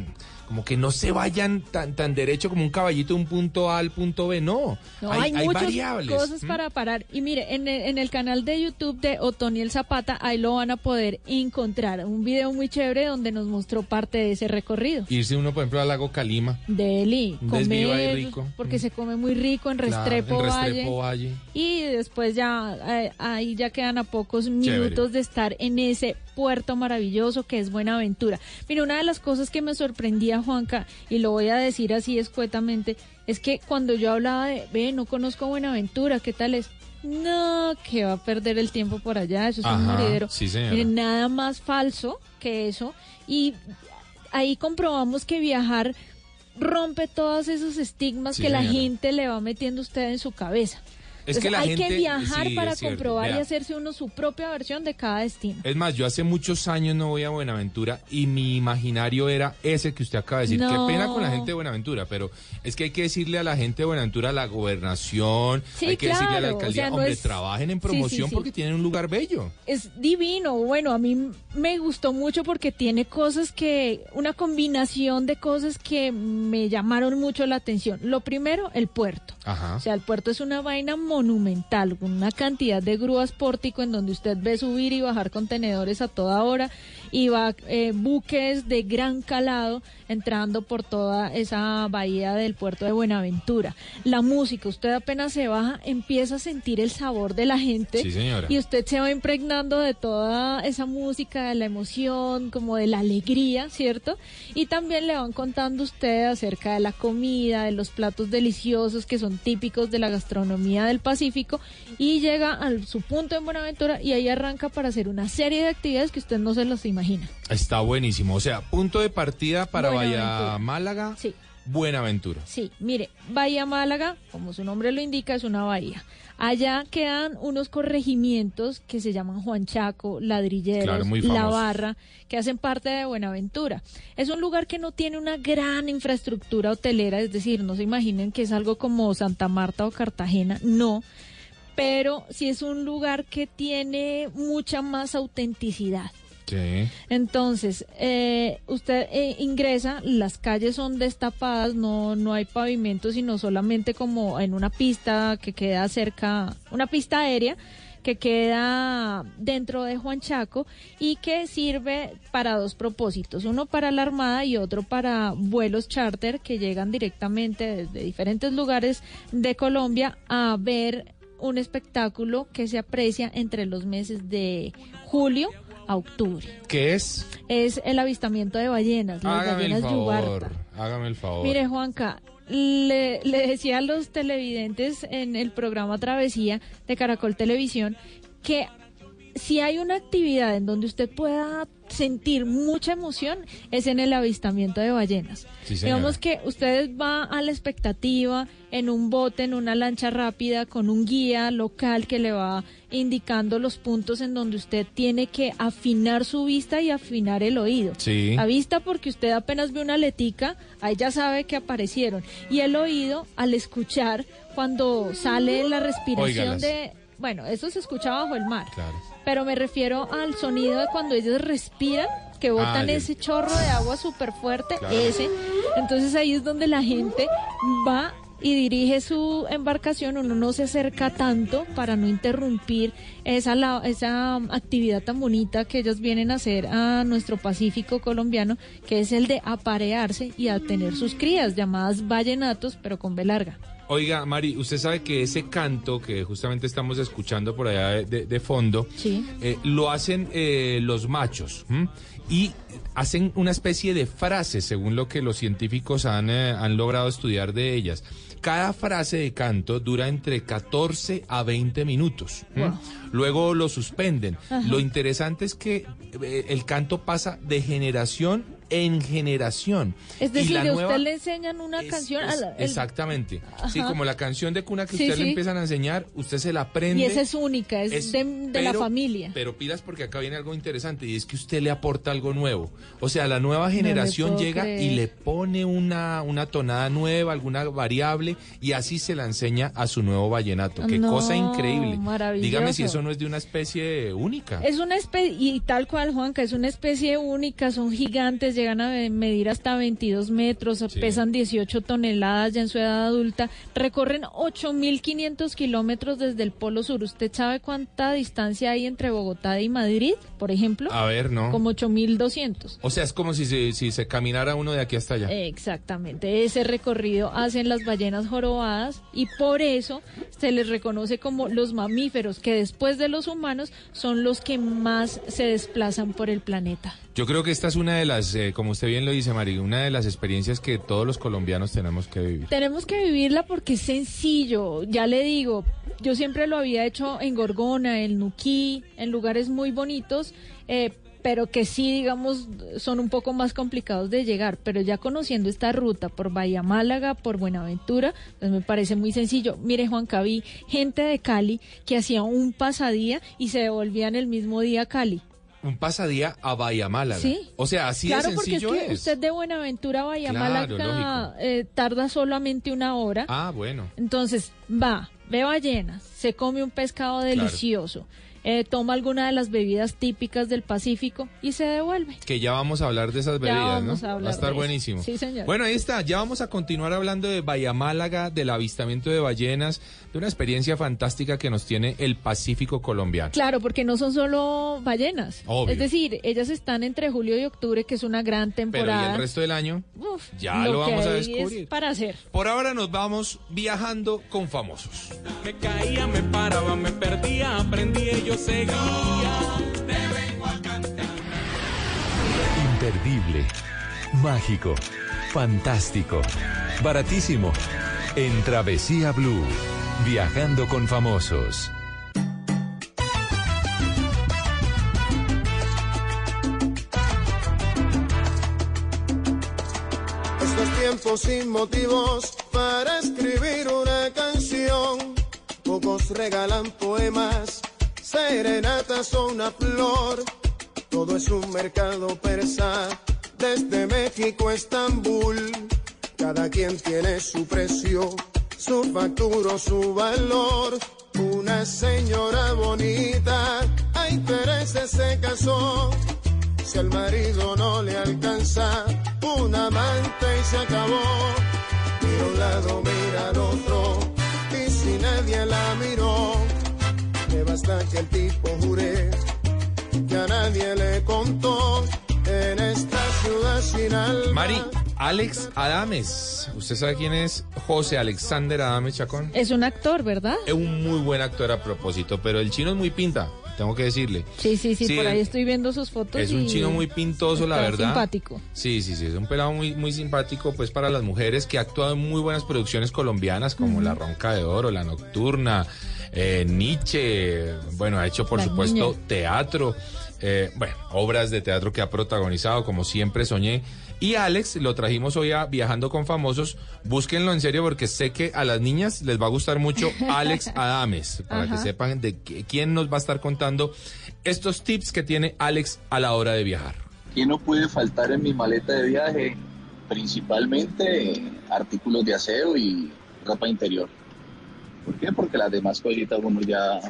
como que no se vayan tan, tan derecho como un caballito de un punto A al punto B, no. No, hay, muchas variables. cosas ¿m? para parar. Y mire, en el, en el canal de YouTube de Otoniel Zapata, ahí lo van a poder encontrar. Un video muy chévere donde nos mostró parte de ese recorrido. Irse uno, por ejemplo, al lago Calima. Deli, comer, rico. porque se come muy rico en Claro, Restrepo, en Valle. Restrepo Valle. Y después ya, eh, ahí ya quedan a pocos minutos de estar en ese puerto maravilloso que es Buenaventura. Mira, una de las cosas que me sorprendía, Juanca, y lo voy a decir así escuetamente, es que cuando yo hablaba de, ve, no conozco Buenaventura, ¿qué tal es? No, que va a perder el tiempo por allá, eso es un moridero. sí. Miren, nada más falso que eso. Y ahí comprobamos que viajar rompe todos esos estigmas Sí, que la gente le va metiendo a usted en su cabeza. Es que la hay gente- que viajar sí, para comprobar y hacerse uno su propia versión de cada destino. Es más, yo hace muchos años no voy a Buenaventura y mi imaginario era ese que usted acaba de decir. No. Qué pena con la gente de Buenaventura, pero es que hay que decirle a la gente de Buenaventura, a la gobernación, Sí, hay que decirle a la o alcaldía, sea, no hombre, es- trabajen en promoción sí. porque tienen un lugar bello. Es divino. Bueno, a mí me gustó mucho porque tiene cosas que, una combinación de cosas que me llamaron mucho la atención. Lo primero, el puerto. Ajá. O sea, el puerto es una vaina monumental, con una cantidad de grúas pórtico en donde usted ve subir y bajar contenedores a toda hora y va eh, buques de gran calado entrando por toda esa bahía del puerto de Buenaventura. La música, usted apenas se baja, empieza a sentir el sabor de la gente Sí, señora. y usted se va impregnando de toda esa música, de la emoción, como de la alegría, ¿cierto? Y también le van contando usted acerca de la comida, de los platos deliciosos que son típicos de la gastronomía del Pacífico y llega a su punto en Buenaventura y ahí arranca para hacer una serie de actividades que usted no se las imagina. Está buenísimo. O sea, punto de partida para. Bahía Málaga. Sí. Buenaventura. Sí, mire, Bahía Málaga, como su nombre lo indica, es una bahía. Allá quedan unos corregimientos que se llaman Juan Chaco, Ladrilleros, Claro, La. Barra, que hacen parte de Buenaventura. Es un lugar que no tiene una gran infraestructura hotelera, es decir, no se imaginen que es algo como Santa Marta o Cartagena, no. Pero sí es un lugar que tiene mucha más autenticidad. Sí. Entonces, eh, usted eh, ingresa, las calles son destapadas, no, no hay pavimento, sino solamente como en una pista que queda cerca, una pista aérea que queda dentro de Juan Chaco y que sirve para dos propósitos, uno para la Armada y otro para vuelos charter que llegan directamente desde diferentes lugares de Colombia a ver un espectáculo que se aprecia entre los meses de julio a octubre. ¿Qué es? Es el avistamiento de ballenas, las Hágame el ballenas favor. yubarta. Hágame el favor. Mire, Juanca, le, le decía a los televidentes en el programa Travesía de Caracol Televisión que si hay una actividad en donde usted pueda sentir mucha emoción es en el avistamiento de ballenas. Sí. Digamos que ustedes va a la expectativa en un bote, en una lancha rápida, con un guía local que le va indicando los puntos en donde usted tiene que afinar su vista y afinar el oído. Sí. La vista porque usted apenas ve una letica, ahí ya sabe que aparecieron. Y el oído al escuchar cuando sale la respiración de... Bueno, eso se escucha bajo el mar. Claro. Pero me refiero al sonido de cuando ellos respiran, que botan Ah, ese chorro de agua súper fuerte, Claro. ese. Entonces ahí es donde la gente va y dirige su embarcación, uno no se acerca tanto para no interrumpir esa, la- esa actividad tan bonita que ellos vienen a hacer a nuestro Pacífico colombiano, que es el de aparearse y a tener sus crías, llamadas vallenatos, pero con B larga. Oiga, Mari, usted sabe que ese canto que justamente estamos escuchando por allá de, de- de fondo, Sí. eh, lo hacen eh, los machos ¿m? y hacen una especie de frase, según lo que los científicos han, eh, han logrado estudiar de ellas. Cada frase de canto dura entre 14 a 20 minutos. Luego lo suspenden. Ajá. Lo interesante es que eh, el canto pasa de generación en generación. Es decir, a nueva- usted le enseñan una canción. a la- el- exactamente. Sí, como la canción de cuna que Sí, usted sí. le empiezan a enseñar, usted se la aprende. y esa es única, es, Es- de, de la familia. Pero pilas porque acá viene algo interesante y es que usted le aporta algo nuevo. O sea, la nueva generación llega y le pone una, una tonada nueva, alguna variable y así se la enseña a su nuevo vallenato. Qué No, cosa increíble. maravilloso. Dígame si eso no es de una especie única. Es una especie, y tal cual, Juanca, es una especie única, son gigantes, llegan a me- medir hasta 22 metros, pesan 18 toneladas ya en su edad adulta, recorren 8.500 kilómetros desde el Polo Sur. ¿Usted sabe cuánta distancia hay entre Bogotá y Madrid, por ejemplo? A ver, ¿no? Como 8.200. O sea, es como si se, si se caminara uno de aquí hasta allá. Exactamente, ese recorrido hacen las ballenas jorobadas y por eso se les reconoce como los mamíferos que después de los humanos son los que más se desplazan por el planeta. Yo creo que esta es una de las, eh, como usted bien lo dice, Mari, una de las experiencias que todos los colombianos tenemos que vivir. Tenemos que vivirla porque es sencillo, ya le digo, yo siempre lo había hecho en Gorgona, en Nuquí, en lugares muy bonitos, eh, pero que sí, digamos, son un poco más complicados de llegar, pero ya conociendo esta ruta por Bahía Málaga, por Buenaventura, pues me parece muy sencillo. Mire, Juan Cabí, gente de Cali que hacía un pasadía y se devolvían el mismo día a Cali. Un pasadía a Bahía Málaga. Sí. O sea, así claro, de porque es sencillo que es. usted de Buenaventura a Bahía Claro, Málaga eh, tarda solamente una hora. Ah, bueno. Entonces va, ve ballenas, se come un pescado delicioso, eh, toma alguna de las bebidas típicas del Pacífico y se devuelve. Que ya vamos a hablar de esas Ya bebidas, vamos ¿no? a hablar Va a estar de eso. buenísimo. Sí, señor. Bueno, ahí está. Ya vamos a continuar hablando de Bahía Málaga, del avistamiento de ballenas, de una experiencia fantástica que nos tiene el Pacífico colombiano. Claro, porque no son solo ballenas. Obvio. Es decir, ellas están entre julio y octubre, que es una gran Pero ¿y temporada. el resto del año? Uf, Ya lo vamos a hay descubrir. Es para hacer. Por ahora nos vamos viajando con famosos. Me caía, me paraba, me perdía, aprendía seguía. Te vengo a cantar. Imperdible, mágico, fantástico, baratísimo. En Travesía Blue, viajando con famosos. Estos tiempos sin motivos para escribir una canción. Pocos regalan poemas, serenatas o una flor. Todo es un mercado persa, desde México a Estambul. Cada quien tiene su precio, su factura su valor. Una señora bonita, ay Teresa se casó. Si al marido no le alcanza un amante y se acabó. Mira a un lado, mira al otro, y si nadie la miró, me basta que el tipo jure que a nadie le contó en esta ciudad sin alma. Mari, Alex Adames. ¿Usted sabe quién es José Alexander Adames Chacón? Es un actor, ¿verdad? Es un muy buen actor a propósito, pero el chino es muy pinta, tengo que decirle. Sí, sí, sí, Sí, por ahí estoy viendo sus fotos. Es un chino muy pintoso, la verdad. simpático. Sí, sí, sí, es un pelado muy, muy simpático pues para las mujeres que ha actuado en muy buenas producciones colombianas como. La Ronca de Oro, La Nocturna, eh, Nietzsche, bueno, ha hecho por La supuesto Niña. teatro, eh, bueno, obras de teatro que ha protagonizado como siempre soñé. Y Alex lo trajimos hoy a Viajando con Famosos. Búsquenlo en serio porque sé que a las niñas les va a gustar mucho *laughs* Alex Adames, para Ajá. que sepan de qué- quién nos va a estar contando estos tips que tiene Alex a la hora de viajar. ¿Qué no puede faltar en mi maleta de viaje? Principalmente artículos de aseo y ropa interior. ¿Por qué? Porque las demás cositas uno ya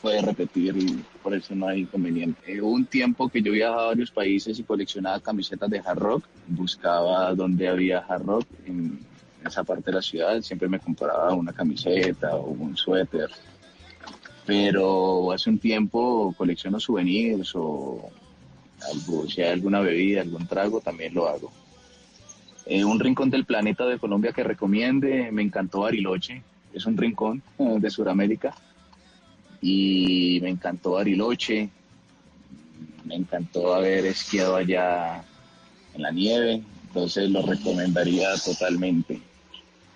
puede repetir y por eso no hay inconveniente. Eh, hubo un tiempo que yo viajaba a varios países y coleccionaba camisetas de hard rock, buscaba dónde había hard rock en esa parte de la ciudad, siempre me compraba una camiseta o un suéter. Pero hace un tiempo colecciono souvenirs o algo, si hay alguna bebida, algún trago, también lo hago. Eh, un rincón del planeta de Colombia que recomiende, me encantó Bariloche, es un rincón eh, de Sudamérica y me encantó Bariloche, me encantó haber esquiado allá en la nieve, entonces lo recomendaría totalmente.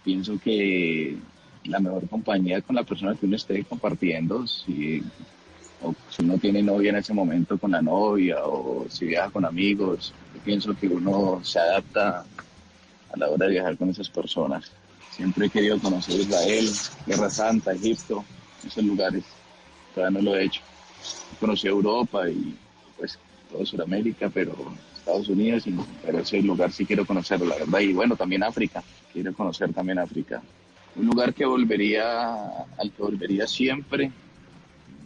Pienso que la mejor compañía con la persona que uno esté compartiendo, si, o si uno tiene novia en ese momento con la novia o si viaja con amigos, yo pienso que uno se adapta a la hora de viajar con esas personas. Siempre he querido conocer Israel, Guerra Santa, Egipto, esos lugares. Todavía no lo he hecho. Conocí Europa y pues todo Sudamérica, pero Estados Unidos, pero ese lugar sí quiero conocerlo, la verdad. Y bueno, también África. Quiero conocer también África. Un lugar que volvería, al que volvería siempre,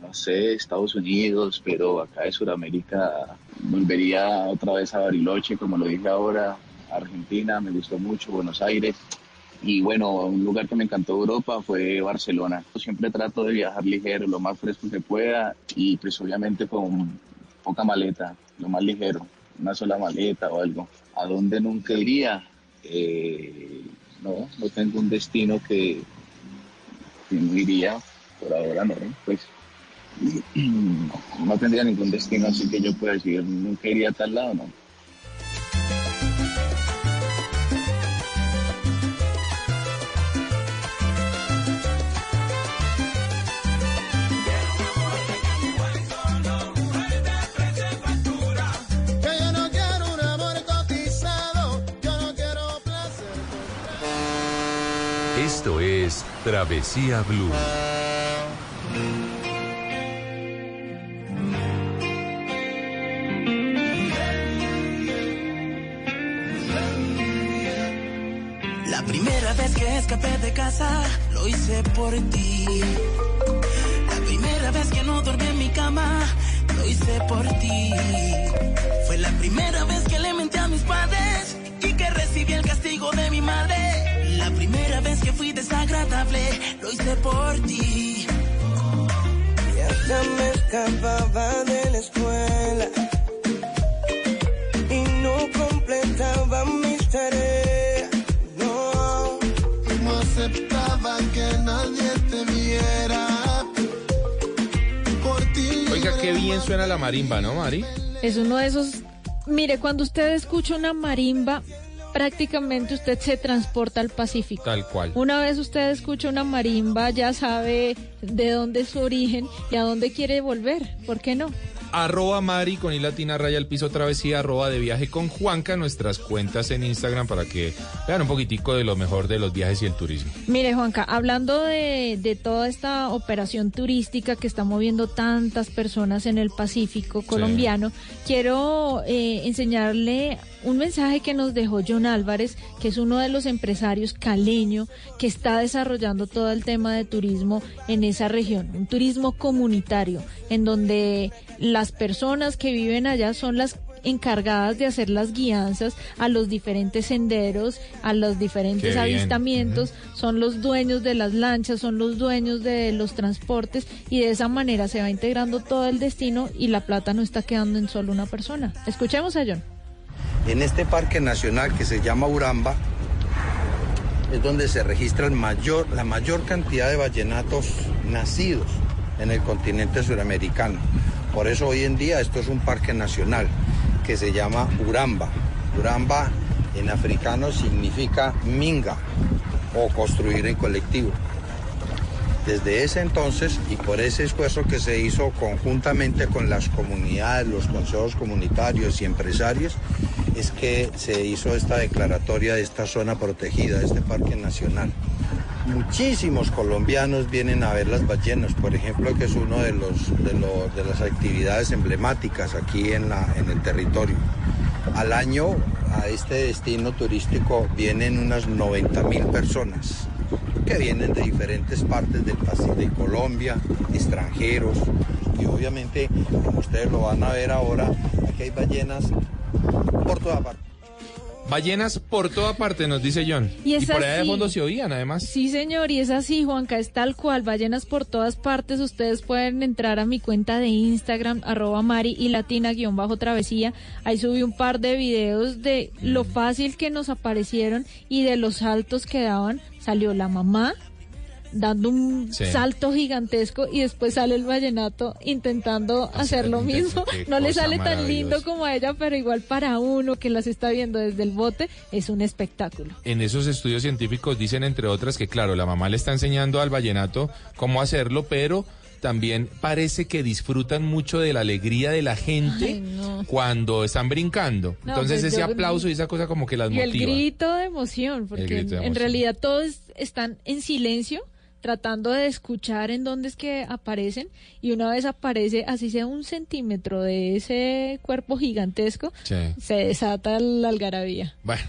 no sé, Estados Unidos, pero acá de Sudamérica volvería otra vez a Bariloche, como lo dije ahora, Argentina, me gustó mucho, Buenos Aires. Y bueno, un lugar que me encantó Europa fue Barcelona. Siempre trato de viajar ligero, lo más fresco que pueda y pues obviamente con poca maleta, lo más ligero, una sola maleta o algo. ¿A dónde nunca iría? Eh, no, no tengo un destino que, que no iría, por ahora no, pues *clears throat* no tendría ningún destino así que yo pueda decir nunca iría a tal lado, no. Travesía Blue. La primera vez que escapé de casa, lo hice por ti. La primera vez que no dormí en mi cama, lo hice por ti. Fue la primera vez que le menté a mis padres y que recibí el castigo de mi madre. La primera desagradable, lo hice por ti. Y hasta me escapaba de la escuela y no completaba mis tareas. No, No aceptaba que nadie te viera. Por ti. Oiga, qué bien suena la marimba, ¿no, Mari? Es uno de esos. Mire, cuando usted escucha una marimba, prácticamente usted se transporta al Pacífico. Tal cual. Una vez usted escucha una marimba, ya sabe de dónde es su origen y a dónde quiere volver. ¿Por qué no? Arroba Mari con i latina raya al piso travesía, arroba de viaje con Juanca, nuestras cuentas en Instagram para que vean un poquitico de lo mejor de los viajes y el turismo. Mire, Juanca, hablando de, de toda esta operación turística que está moviendo tantas personas en el Pacífico colombiano, quiero eh, enseñarle un mensaje que nos dejó John Álvarez, que es uno de los empresarios caleño que está desarrollando todo el tema de turismo en esa región, un turismo comunitario, en donde las personas que viven allá son las encargadas de hacer las guianzas a los diferentes senderos, a los diferentes avistamientos, son los dueños de las lanchas, son los dueños de los transportes y de esa manera se va integrando todo el destino y la plata no está quedando en solo una persona. Escuchemos a John. En este parque nacional que se llama Uramba es donde se registra el mayor, la mayor cantidad de vallenatos nacidos en el continente suramericano. Por eso hoy en día esto es un parque nacional que se llama Uramba. Uramba en africano significa minga o construir en colectivo. Desde ese entonces y por ese esfuerzo que se hizo conjuntamente con las comunidades, los consejos comunitarios y empresarios, es que se hizo esta declaratoria de esta zona protegida, de este parque nacional. Muchísimos colombianos vienen a ver las ballenas, por ejemplo, que es uno de, de, los- de las actividades emblemáticas aquí en, la, en el territorio. Al año a este destino turístico vienen unas 90 mil personas que vienen de diferentes partes del de Colombia, extranjeros, y obviamente, como ustedes lo van a ver ahora, aquí hay ballenas por toda parte. Ballenas por toda parte, nos dice John. Y es por allá de fondo se oían, además. Sí, señor, y es así, Juanca, es tal cual, ballenas por todas partes. Ustedes pueden entrar a mi cuenta de Instagram, arroba Mari y Latina guion bajo travesía. Ahí subí un par de videos de lo fácil que nos aparecieron y de los saltos que daban. Salió la mamá dando un Sí. salto gigantesco y después sale el vallenato intentando hacer lo mismo. No le sale tan lindo como a ella, pero igual para uno que las está viendo desde el bote es un espectáculo. En esos estudios científicos dicen, entre otras, que claro, la mamá le está enseñando al vallenato cómo hacerlo, pero también parece que disfrutan mucho de la alegría de la gente Ay, no. cuando están brincando. No, Entonces pues ese yo- aplauso y esa cosa como que las Y el motiva. grito de emoción, porque grito de en- realidad todos están en silencio tratando de escuchar en dónde es que aparecen y una vez aparece, así sea un centímetro de ese cuerpo gigantesco, Sí. se desata la algarabía. Bueno,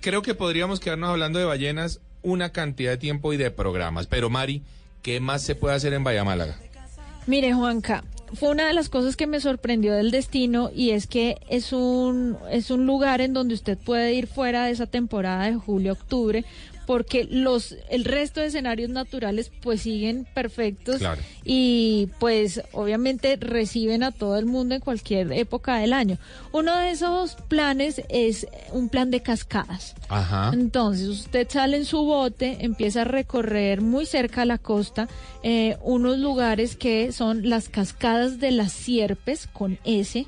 creo que podríamos quedarnos hablando de ballenas una cantidad de tiempo y de programas. Pero Mari, ¿qué más se puede hacer en Bahía Málaga? Mire, Juanca, fue una de las cosas que me sorprendió del destino y es que es un, es un lugar en donde usted puede ir fuera de esa temporada de julio-octubre porque los el resto de escenarios naturales pues siguen perfectos Claro. y pues obviamente reciben a todo el mundo en cualquier época del año. Uno de esos planes es un plan de cascadas. Ajá. Entonces usted sale en su bote, empieza a recorrer muy cerca a la costa eh, unos lugares que son las cascadas de las Sierpes con S.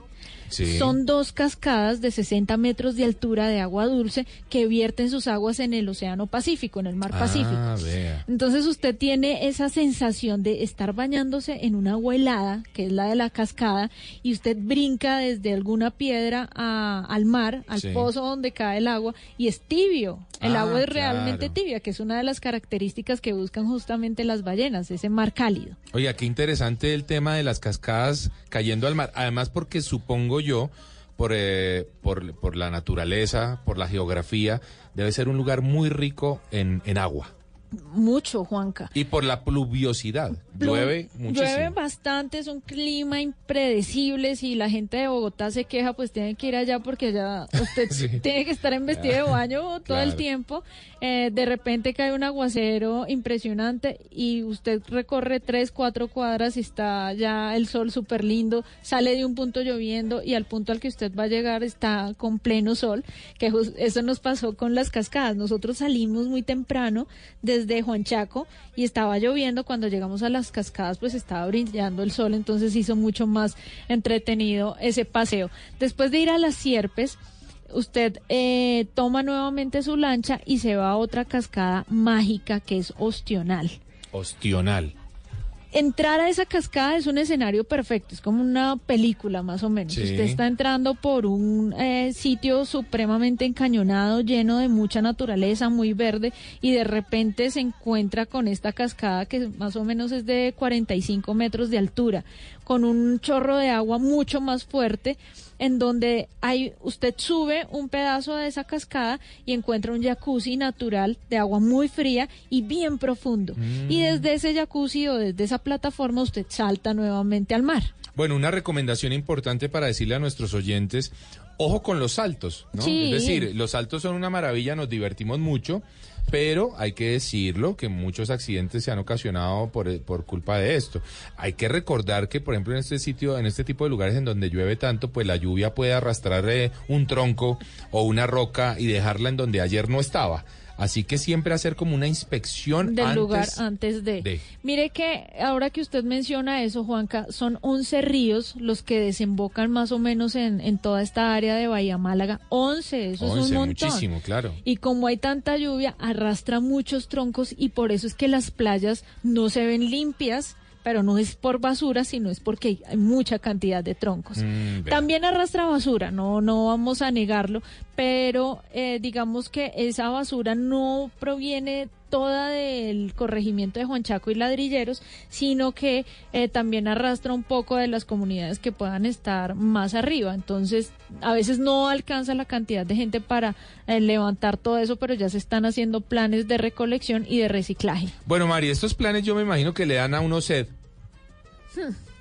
Sí. Son dos cascadas de 60 metros de altura de agua dulce que vierten sus aguas en el Océano Pacífico, en el Mar Pacífico. Ah, vea. Entonces usted tiene esa sensación de estar bañándose en una agua helada, que es la de la cascada, y usted brinca desde alguna piedra a- al mar, al Sí. pozo donde cae el agua, y es tibio. El Ah, agua es realmente claro. tibia, que es una de las características que buscan justamente las ballenas, ese mar cálido. Oiga, qué interesante el tema de las cascadas cayendo al mar. Además, porque supongo yo, por, eh, por, por la naturaleza, por la geografía, debe ser un lugar muy rico en, en agua. Mucho, Juanca. Y por la pluviosidad. Llueve muchísimo. Llueve bastante, es un clima impredecible. Si la gente de Bogotá se queja, pues tienen que ir allá porque allá usted *laughs* Sí. tiene que estar en vestido de baño *laughs* todo el tiempo. Eh, de repente cae un aguacero impresionante y usted recorre tres, cuatro cuadras y está ya el sol súper lindo. Sale de un punto lloviendo y al punto al que usted va a llegar está con pleno sol. Que eso nos pasó con las cascadas. Nosotros salimos muy temprano desde Juan Chaco y estaba lloviendo. Cuando llegamos a las cascadas, pues estaba brillando el sol, entonces hizo mucho más entretenido ese paseo. Después de ir a las Sierpes, usted eh, toma nuevamente su lancha y se va a otra cascada mágica que es Ostional. Ostional. Entrar a esa cascada es un escenario perfecto, es como una película más o menos. Sí. Usted está entrando por un eh, sitio supremamente encañonado, lleno de mucha naturaleza, muy verde, y de repente se encuentra con esta cascada que más o menos es de 45 metros de altura, con un chorro de agua mucho más fuerte, en donde hay, usted sube un pedazo de esa cascada y encuentra un jacuzzi natural de agua muy fría y bien profundo. Y desde ese jacuzzi o desde esa plataforma usted salta nuevamente al mar. Bueno, una recomendación importante para decirle a nuestros oyentes, ojo con los saltos, ¿no? Sí. Es decir, los saltos son una maravilla, nos divertimos mucho, pero hay que decirlo que muchos accidentes se han ocasionado por, por culpa de esto. Hay que recordar que, por ejemplo, en este sitio, en este tipo de lugares en donde llueve tanto, pues la lluvia puede arrastrar eh, un tronco o una roca y dejarla en donde ayer no estaba. Así que siempre hacer como una inspección del antes lugar antes de. de. Mire que ahora que usted menciona eso, Juanca, son 11 ríos los que desembocan más o menos en, en toda esta área de Bahía Málaga. 11, eso es 11, un montón. muchísimo, claro. Y como hay tanta lluvia, arrastra muchos troncos y por eso es que las playas no se ven limpias, pero no es por basura, sino es porque hay mucha cantidad de troncos. Mm. También arrastra basura, no, no vamos a negarlo, pero eh, digamos que esa basura no proviene toda del corregimiento de Juan Chaco y Ladrilleros, sino que eh, también arrastra un poco de las comunidades que puedan estar más arriba. Entonces, a veces no alcanza la cantidad de gente para eh, levantar todo eso, pero ya se están haciendo planes de recolección y de reciclaje. Bueno, Mari, estos planes yo me imagino que le dan a uno sed.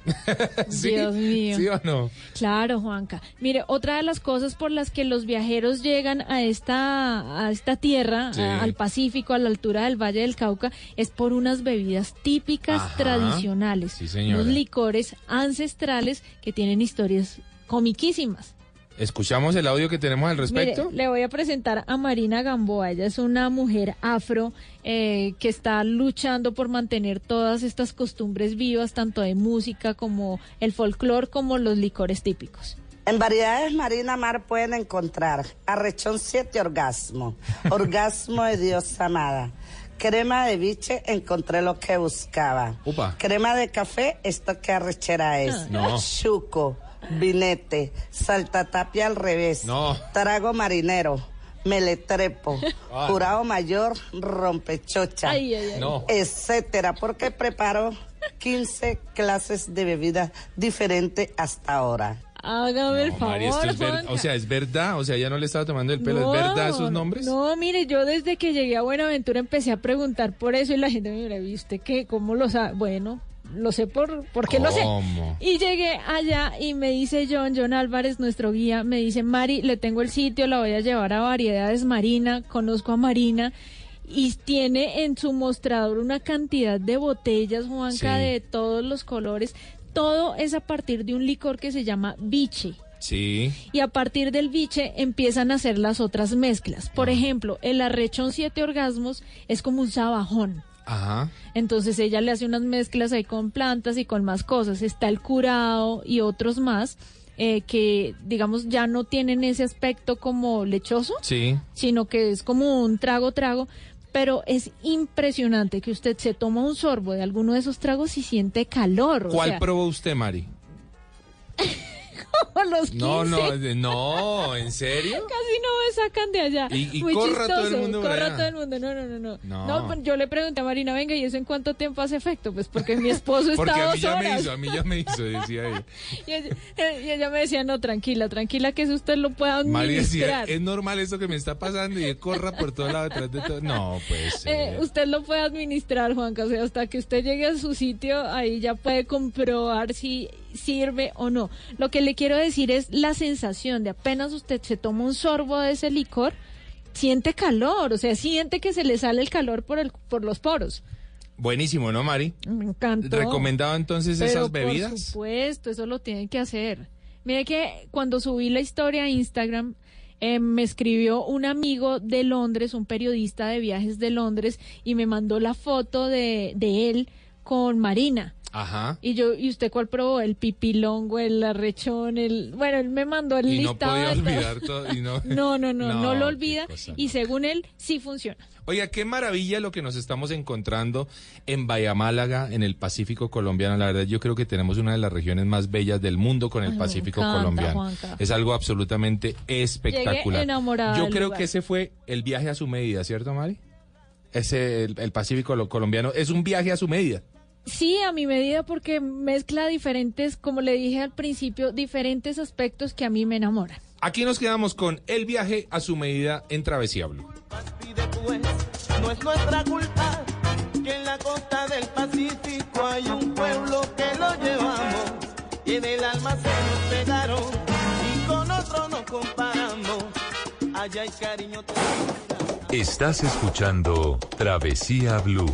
*laughs* ¿Sí? Dios mío. ¿Sí o no? Claro, Juanca. Mire, otra de las cosas por las que los viajeros llegan a esta, a esta tierra, Sí. a- al Pacífico, a la altura del Valle del Cauca, es por unas bebidas típicas Ajá. tradicionales, Sí, señora. unos licores ancestrales que tienen historias comiquísimas. ¿Escuchamos el audio que tenemos al respecto? Mire, le voy a presentar a Marina Gamboa. Ella es una mujer afro eh, que está luchando por mantener todas estas costumbres vivas, tanto de música como el folclore, como los licores típicos. En variedades Marina Mar pueden encontrar arrechón 7 orgasmo, orgasmo de Dios amada. Crema de biche, encontré lo que buscaba. Upa. Crema de café, esto que arrechera es. No. Chuco, vinete, saltatapia al revés. No. Trago marinero, meletrepo, *laughs* Ah. jurado mayor, rompechocha, Ay, ay, ay. No. etcétera, porque preparo 15 clases de bebida diferentes hasta ahora. Hágame el No, favor, Mari, esto es ver- Juanca. o sea, es verdad, o sea, ya no le estaba tomando el pelo, No, ¿es verdad esos nombres? No, mire, yo desde que llegué a Buenaventura empecé a preguntar por eso y la gente me mira, ¿viste qué? ¿Cómo lo sabe? Bueno, lo sé por, porque lo sé. ¿Cómo? Y llegué allá y me dice John, John Álvarez, nuestro guía, me dice, Mari, le tengo el sitio, la voy a llevar a Variedades Marina, conozco a Marina. Y tiene en su mostrador una cantidad de botellas, Juanca, Sí. de todos los colores. Todo es a partir de un licor que se llama biche Sí. y a partir del biche empiezan a hacer las otras mezclas. Por ejemplo, el arrechón siete orgasmos es como un sabajón. Ajá. Entonces ella le hace unas mezclas ahí con plantas y con más cosas. Está el curado y otros más eh, que, digamos, ya no tienen ese aspecto como lechoso, Sí. sino que es como un trago trago. Pero es impresionante que usted se toma un sorbo de alguno de esos tragos y siente calor. o ¿Cuál sea, probó usted, Mari? *laughs* *laughs* los 15. No, no, no, ¿en serio? *laughs* Casi no me sacan de allá. Y- y Muy corra todo el chistoso, mundo corra allá. todo el mundo. No, no, no, no. No. No, pues yo le pregunté a Marina, venga, ¿y eso en cuánto tiempo hace efecto? Pues porque mi esposo está *laughs* Porque a mí dos ya me hizo, a mí ya me hizo, decía ella. Y ella, y ella me decía, no, tranquila, tranquila, que eso usted lo pueda María decía, administrar. es normal eso que me está pasando y corra por todo lado detrás de todo. No, pues. Eh, usted lo puede administrar, Juanca, o sea, hasta que usted llegue a su sitio, ahí ya puede comprobar si sirve o no. Lo que le quiero decir es la sensación de apenas usted se toma un sorbo de ese licor, siente calor, o sea, siente que se le sale el calor por, el, por los poros. Buenísimo, ¿no, Mari? Me encantó. ¿Recomendado entonces Pero esas Por bebidas? supuesto, eso lo tienen que hacer. Mire que cuando subí la historia a Instagram, eh, me escribió un amigo de Londres, un periodista de viajes de Londres, y me mandó la foto de, de él con Marina. Ajá. Y yo, ¿y usted cuál probó? El pipilongo, el arrechón, el... Bueno, él me mandó el Y no listado podía de todo. olvidar todo. y no... *laughs* No, no, no, no, No, lo olvida. cosa, Y según él, sí funciona. Oiga, qué maravilla lo que nos estamos encontrando en Bahía Málaga, en el Pacífico colombiano. La verdad, yo creo que tenemos una de las regiones más bellas del mundo con el Ay, Pacífico encanta, colombiano. Juanca. Es algo absolutamente espectacular. enamorada Yo creo lugar. que ese fue el viaje a su medida, ¿cierto, Mari? Ese, el, el Pacífico lo- colombiano, es un viaje a su medida. Sí, a mi medida porque mezcla diferentes, como le dije al principio, diferentes aspectos que a mí me enamoran. Aquí nos quedamos con el viaje a su medida en Travesía Blue. No es nuestra culpa que en la costa del Pacífico hay un pueblo que lo llevamos y en el alma se nos pegaron y con otro nos comparamos. Allá hay cariño. Estás escuchando Travesía Blue.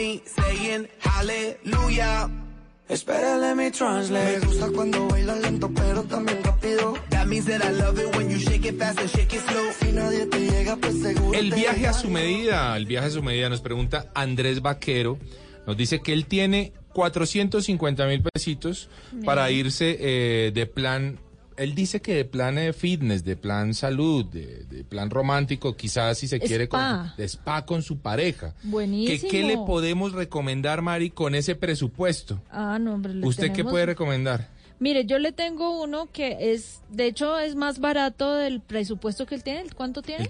me saying hallelujah. Espera, let me translate. Me gusta cuando bailas lento, pero también rápido. That means that I love it when you shake it fast and shake it slow. Si nadie te llega, pues seguro. El viaje a su medida, el viaje a su medida, nos pregunta Andrés Vaquero, nos dice que él tiene 450 mil pesitos para irse eh, de plan, él dice que de plan de fitness, de plan salud, de, de plan romántico, quizás si se quiere, con, de spa con su pareja. ¿Qué, Buenísimo. ¿Qué le podemos recomendar, Mari, con ese presupuesto? Ah, no, hombre, le ¿Usted qué puede recomendar? Mire, yo le tengo uno que es, de hecho, es más barato del presupuesto que él tiene. ¿Cuánto tiene?